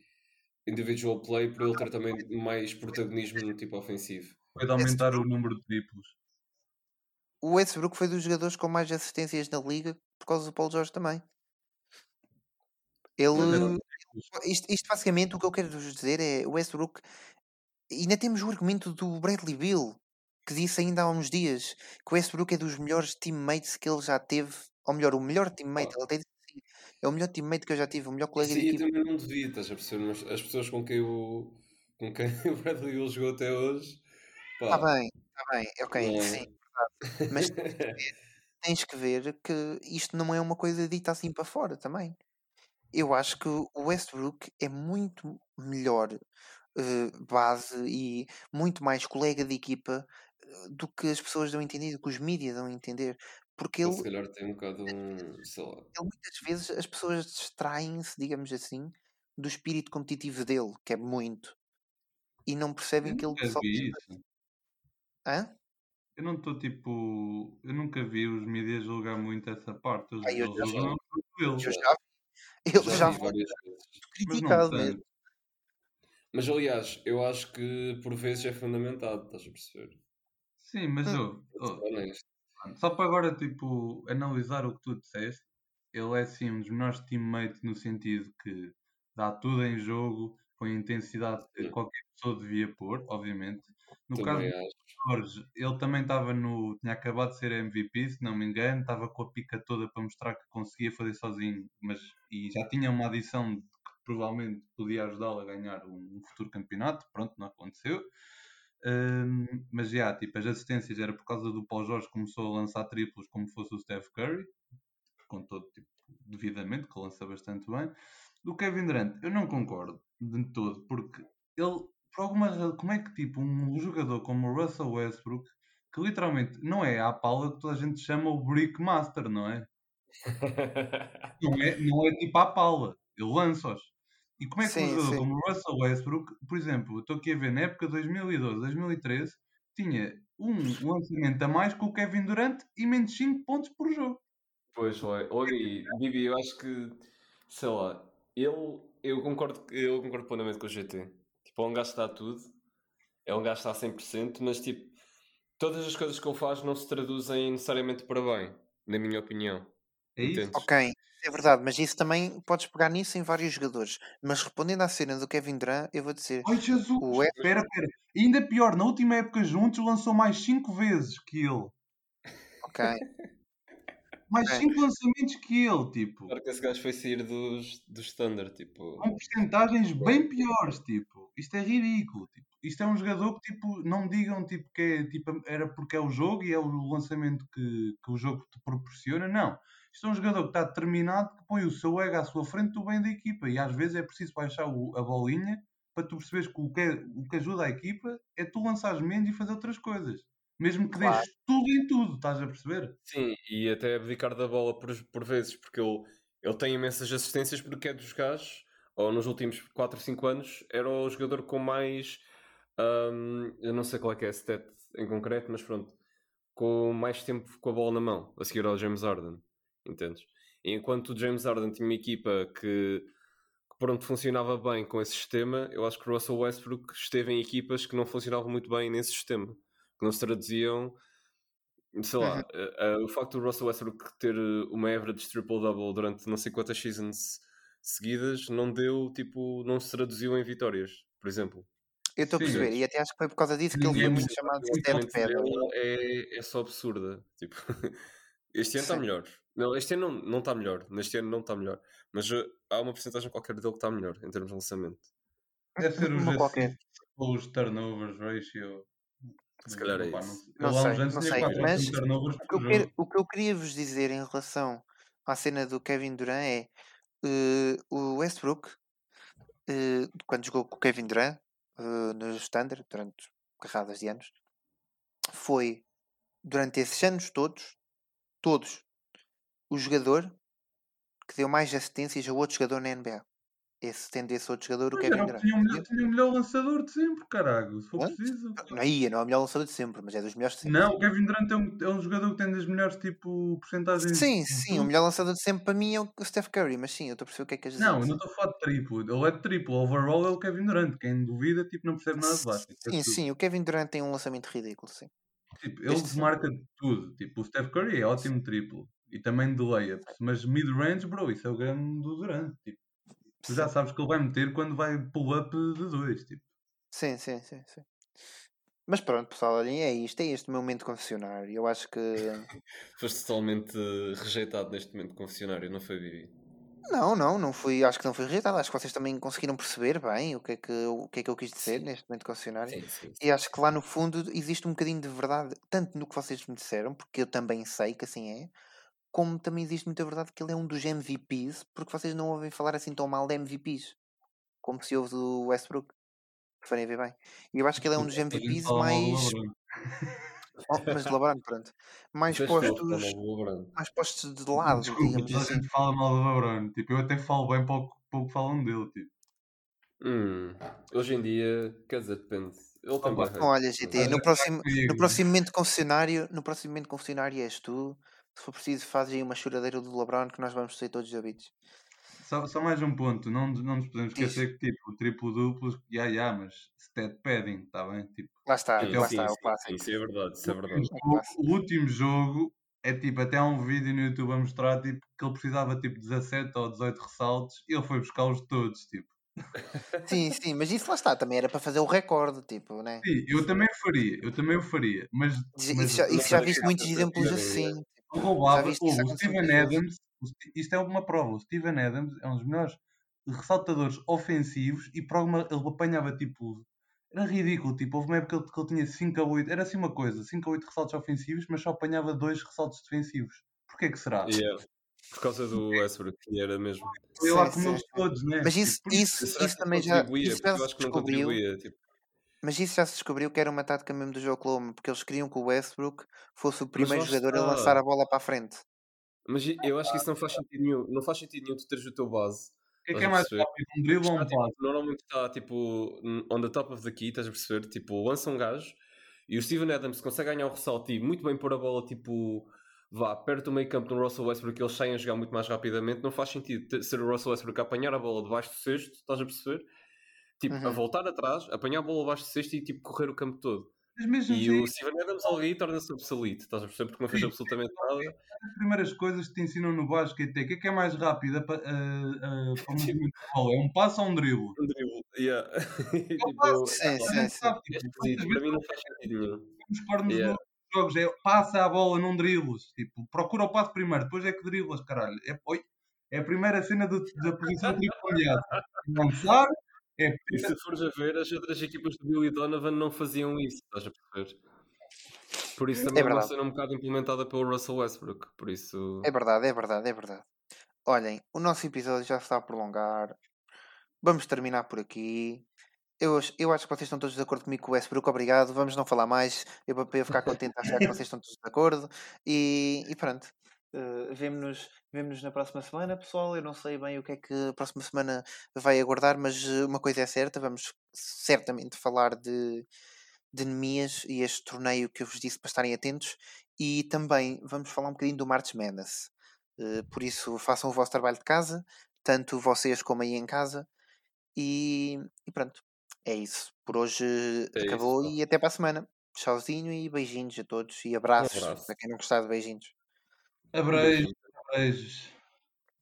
individual play por ele ter também mais protagonismo no tipo ofensivo? Foi de aumentar o número de triplos. O Westbrook foi dos jogadores com mais assistências na liga por causa do Paul George também. Ele. Isto, isto basicamente o que eu quero vos dizer é o Westbrook. Ainda temos o argumento do Bradley Bill, que disse ainda há uns dias que o Westbrook é dos melhores teammates que ele já teve. Ou melhor, o melhor teammate. Ele até disse assim, é o melhor teammate que eu já tive, o melhor colega Isso de aí equipa. também não devia, estás a perceber? Mas as pessoas com quem o, com quem o Bradley Bill jogou até hoje, Está bem, está bem, ok, não é? sim. Mas tens que ver- tens que ver que isto não é uma coisa dita assim para fora também. eu acho que o Westbrook é muito melhor eh, base e muito mais colega de equipa eh, do que as pessoas dão a entender, do que os mídias dão a entender. Porque Ele se calhar tem um bocado um. sei lá. ele muitas vezes as pessoas distraem-se, digamos assim, do espírito competitivo dele, que é muito, e não percebem Eu que ele só. Hã? Eu não estou tipo. Eu nunca vi os mídias julgar muito essa parte. Eles, Ah, eu eles já julgam Eu já vi, ele Já já vi várias vezes. Mas não criticado mesmo. tanto. Mas aliás, eu acho que por vezes é fundamentado, estás a perceber? Sim, mas Hum. eu, honesto. só para agora tipo, analisar o que tu disseste, ele é sim um dos melhores teammates no sentido que dá tudo em jogo, põe a intensidade que qualquer pessoa devia pôr, obviamente. No caso Também do acho. Jorge, ele também estava no. tinha acabado de ser MVP, se não me engano, estava com a pica toda para mostrar que conseguia fazer sozinho, mas e já tinha uma adição que provavelmente podia ajudá-lo a ganhar um, um futuro campeonato, pronto, não aconteceu. Hum, mas já, tipo, as assistências era por causa do Paul Jorge que começou a lançar triplos como fosse o Steph Curry, com todo tipo, devidamente, que lança bastante bem. Do Kevin Durant, eu não concordo de todo, porque ele, por alguma razão, como é que tipo um jogador como o Russell Westbrook, que literalmente não é à pala que toda a gente chama o Brick Master, não é? Não é, não é tipo à pala, ele lança-os. E como é que um Sim, jogador sim. como o Russell Westbrook, por exemplo, eu estou aqui a ver na época 2012, 2013, tinha um lançamento a mais que o Kevin Durant e menos 5 pontos por jogo. Pois, olha aí, Bibi, eu acho que, sei lá, ele, eu concordo, eu concordo plenamente com o GT. É um gajo dá tudo, é um gajo que está a 100%, mas tipo, todas as coisas que ele faz não se traduzem necessariamente para bem, na minha opinião. É isso? Entendes? Ok, é verdade, mas isso também podes pegar nisso em vários jogadores. Mas respondendo à cena do Kevin Durant, eu vou dizer, Ai Jesus! o espera. Ainda pior, na última época juntos lançou mais 5 vezes que ele. ok, Mais Ok. 5 lançamentos que ele, tipo. Claro que esse gajo foi sair dos, dos Thunder, tipo. Com porcentagens bem piores, tipo. Isto é ridículo, tipo. Isto é um jogador que, tipo, não me digam, tipo, que é, tipo, era porque é o jogo e é o lançamento que, que o jogo te proporciona. Não. Isto é um jogador que está determinado, que põe o seu ego à sua frente do bem da equipa. E às vezes é preciso baixar o- a bolinha para tu perceberes que o que, é- o que ajuda a equipa é tu lançares menos e fazer outras coisas. Mesmo que Claro. deixes tudo em tudo, estás a perceber? Sim, e até abdicar da bola por, por vezes, porque ele, ele tem imensas assistências porque é dos gajos, ou nos últimos 4 ou 5 anos, era o jogador com mais. hum, eu não sei qual é que é a stat em concreto, mas pronto, com mais tempo com a bola na mão, a seguir ao James Harden, entendes? E enquanto o James Harden tinha uma equipa que, que pronto, funcionava bem com esse sistema, eu acho que o Russell Westbrook esteve em equipas que não funcionavam muito bem nesse sistema, que não se traduziam sei lá, Uhum. o facto do Russell Westbrook ter eh, uma average triple-double durante não sei quantas seasons seguidas não deu, tipo, não se traduziu em vitórias, por exemplo. eu estou a perceber, e até acho que foi por causa disso que ele foi muito chamado de performance Step Pedal. dela é, é só absurda. Tipo, este ano está melhor. Não, este ano não, não está melhor. Neste ano não está melhor. Mas eh, há uma porcentagem qualquer dele que está melhor em termos de lançamento. Deve ser os os turnovers ratio. Se calhar é isso. Não, sei, não sei, 4 ou mas 5 turnovers O que, eu quero- o que eu queria vos dizer em relação à cena do Kevin Durant é eh, o Westbrook, eh, quando jogou com o Kevin Durant eh, no Standard durante carradas de anos, foi durante esses anos todos, todos, o jogador que deu mais assistências a outro jogador na NBA. Esse tendo esse outro jogador, o era o que Durant. tinha o melhor, entendeu? tinha o melhor lançador de sempre, caralho. Se for Pronto. preciso. Não ia, não é o melhor lançador de sempre, mas é dos melhores de sempre. Não, o Kevin Durant é um, é um jogador que tem das melhores tipo porcentagens. Sim, sim, o melhor lançador de sempre para mim é o Steph Curry, mas sim, eu estou a perceber o que é que dizer. Não, eu sim. não estou a falar de triplo. Ele é de triplo. Overall é o Kevin Durant. Quem duvida, tipo, não percebe nada de basquete. É Sim, tudo. sim, o Kevin Durant tem um lançamento ridículo, sim. Tipo, ele Este sim. marca de tudo. Tipo, o Steph Curry é ótimo triplo. E também de layups. Mas mid-range, bro, isso é o grande do Durant. Tipo, tu já sabes que ele vai meter quando vai pull-up de dois. Tipo. sim, sim, sim, sim. Mas pronto, pessoal, olhem, é isto, é este o meu momento confessionário. Eu acho que. Foste totalmente eh, rejeitado neste momento de confessionário, não foi, Bibi? Não, não, não fui, acho que não fui rejeitado. Acho que vocês também conseguiram perceber bem o que é que, o que, é que eu quis dizer Sim. neste momento confessionário. Sim, sim. E acho que lá no fundo existe um bocadinho de verdade, tanto no que vocês me disseram, porque eu também sei que assim é, como também existe muita verdade que ele é um dos MVPs, porque vocês não ouvem falar assim tão mal de MVPs, como se ouve do Westbrook. A ver bem. E eu acho que ele é um dos gente MVPs mais. Oh, mas de LeBron, pronto. Mais postos, também, mais postos de lado, Desculpa, digamos toda a assim. gente fala mal do LeBron. Tipo, eu até falo bem pouco, pouco falam dele. Tipo. Hum, hoje em dia, quer dizer, depende. Ele Opa, bué Então, olha, GT, no próximo, no próximo momento confessionário, no próximo momento confessionário és tu. Se for preciso, fazes aí uma choradeira do LeBron que nós vamos ser todos ouvidos. Só, só mais um ponto, não, nos- não nos podemos Diz. esquecer que tipo, triplo-duplos, já, já, mas stat padding, está bem? Tipo, Lá está, Sim, lá sim, está, é o clássico. isso é verdade, isso é o, verdade. último o o último jogo é tipo, até há um vídeo no YouTube a mostrar tipo, que ele precisava tipo 17 ou 18 ressaltos e ele foi buscar-os todos, tipo. Sim, sim, mas isso lá está, também era para fazer o recorde, tipo, né? Sim, eu também o faria, eu também o faria, mas, Isso, mas isso já, isso já viste muitos exemplos assim. Roubava, isso o Steven. Adams, isto é uma prova, o Steven Adams é um dos melhores ressaltadores ofensivos e por alguma, ele apanhava tipo, era ridículo, tipo, houve uma época que ele, que ele tinha 5 a 8, era assim uma coisa, 5 a 8 ressaltos ofensivos, mas só apanhava 2 ressaltos defensivos. Porquê que será? Yeah. Por causa do Westbrook, que era mesmo. Ele lá comeu todos, né? Mas Tipo, isso, por isso, isso que também já, contribuía? isso Porque já eu se acho que não descobriu. contribuía. Tipo, Mas isso já se descobriu que era uma tática mesmo do jogo Oklahoma, porque eles queriam que o Westbrook fosse o primeiro jogador a lançar a bola para a frente. mas eu acho que isso não faz sentido nenhum. Não faz sentido nenhum tu teres o teu base. O que é que é mais rápido, um drible ou um Está, tipo, passe? normalmente está tipo on the top of the key, estás a perceber? Tipo, lança um gajo e o Steven Adams consegue ganhar o ressalto e muito bem pôr a bola tipo vá perto do meio campo do Russell Westbrook eles saem a jogar muito mais rapidamente. Não faz sentido ter- ser o Russell Westbrook a apanhar a bola debaixo do cesto, estás a perceber? Tipo, a Uhum. voltar atrás, apanhar a bola debaixo do cesto e tipo correr o campo todo. E assim, o Steven Adams ali torna-se obsoleto, estás a perceber? Porque não fez Sim. absolutamente nada. as primeiras coisas que te ensinam no basquete é o que é que é mais rápido a, pa- a- a- para o movimento da bola? É um passo ou um drible? Um dribble, yeah. É um tipo, passo, Sim, a sim, sim. sabe, é tipo, quantas para mim não faz sentido nenhum. Yeah. jogos é passa a bola, não dribles. Tipo, procura o passo primeiro, depois é que driblas, caralho. É, oi, é a primeira cena do- da posição triplo Lançar, é E se fores a ver, as outras equipas do Billy Donovan não faziam isso, estás a perceber? Por isso também é, uma cena um bocado implementada pelo Russell Westbrook. Por isso. É verdade, é verdade, é verdade. Olhem, o nosso episódio já se está a prolongar. Vamos terminar por aqui. Eu, eu acho que vocês estão todos de acordo comigo com o Westbrook. Obrigado. Vamos não falar mais. Eu, para eu ficar contente, achar que vocês estão todos de acordo. E, e pronto. Uh, Vemo-nos vemo-nos na próxima semana, pessoal. Eu não sei bem o que é que a próxima semana vai aguardar, mas uh, uma coisa é certa: vamos certamente falar de, de Nemias e este torneio que eu vos disse para estarem atentos. E também vamos falar um bocadinho do March Madness. Uh, por isso, façam o vosso trabalho de casa, tanto vocês como aí em casa. E, e pronto, é isso. Por hoje É isso, acabou pá. e até para a semana. Tchauzinho e beijinhos a todos e abraços abraço. para quem não gostar de beijinhos. Abreijos, abreijos.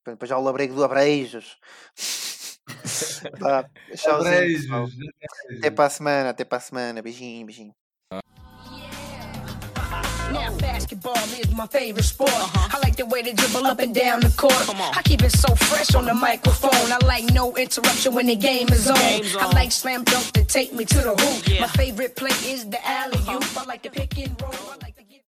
Depois já o labrego do Abreijos. Pessoal. Abreijos. Até para a semana, até para a semana. Beijinho, beijinho. Now basketball is my favorite sport. I like the way they dribble up and down the court. I keep it so fresh on the microphone. I like no interruption when the game is on. Game's I on. like slam dunk to take me to the hoop. Yeah. My favorite play is the alley oop. I like the pick and roll. I like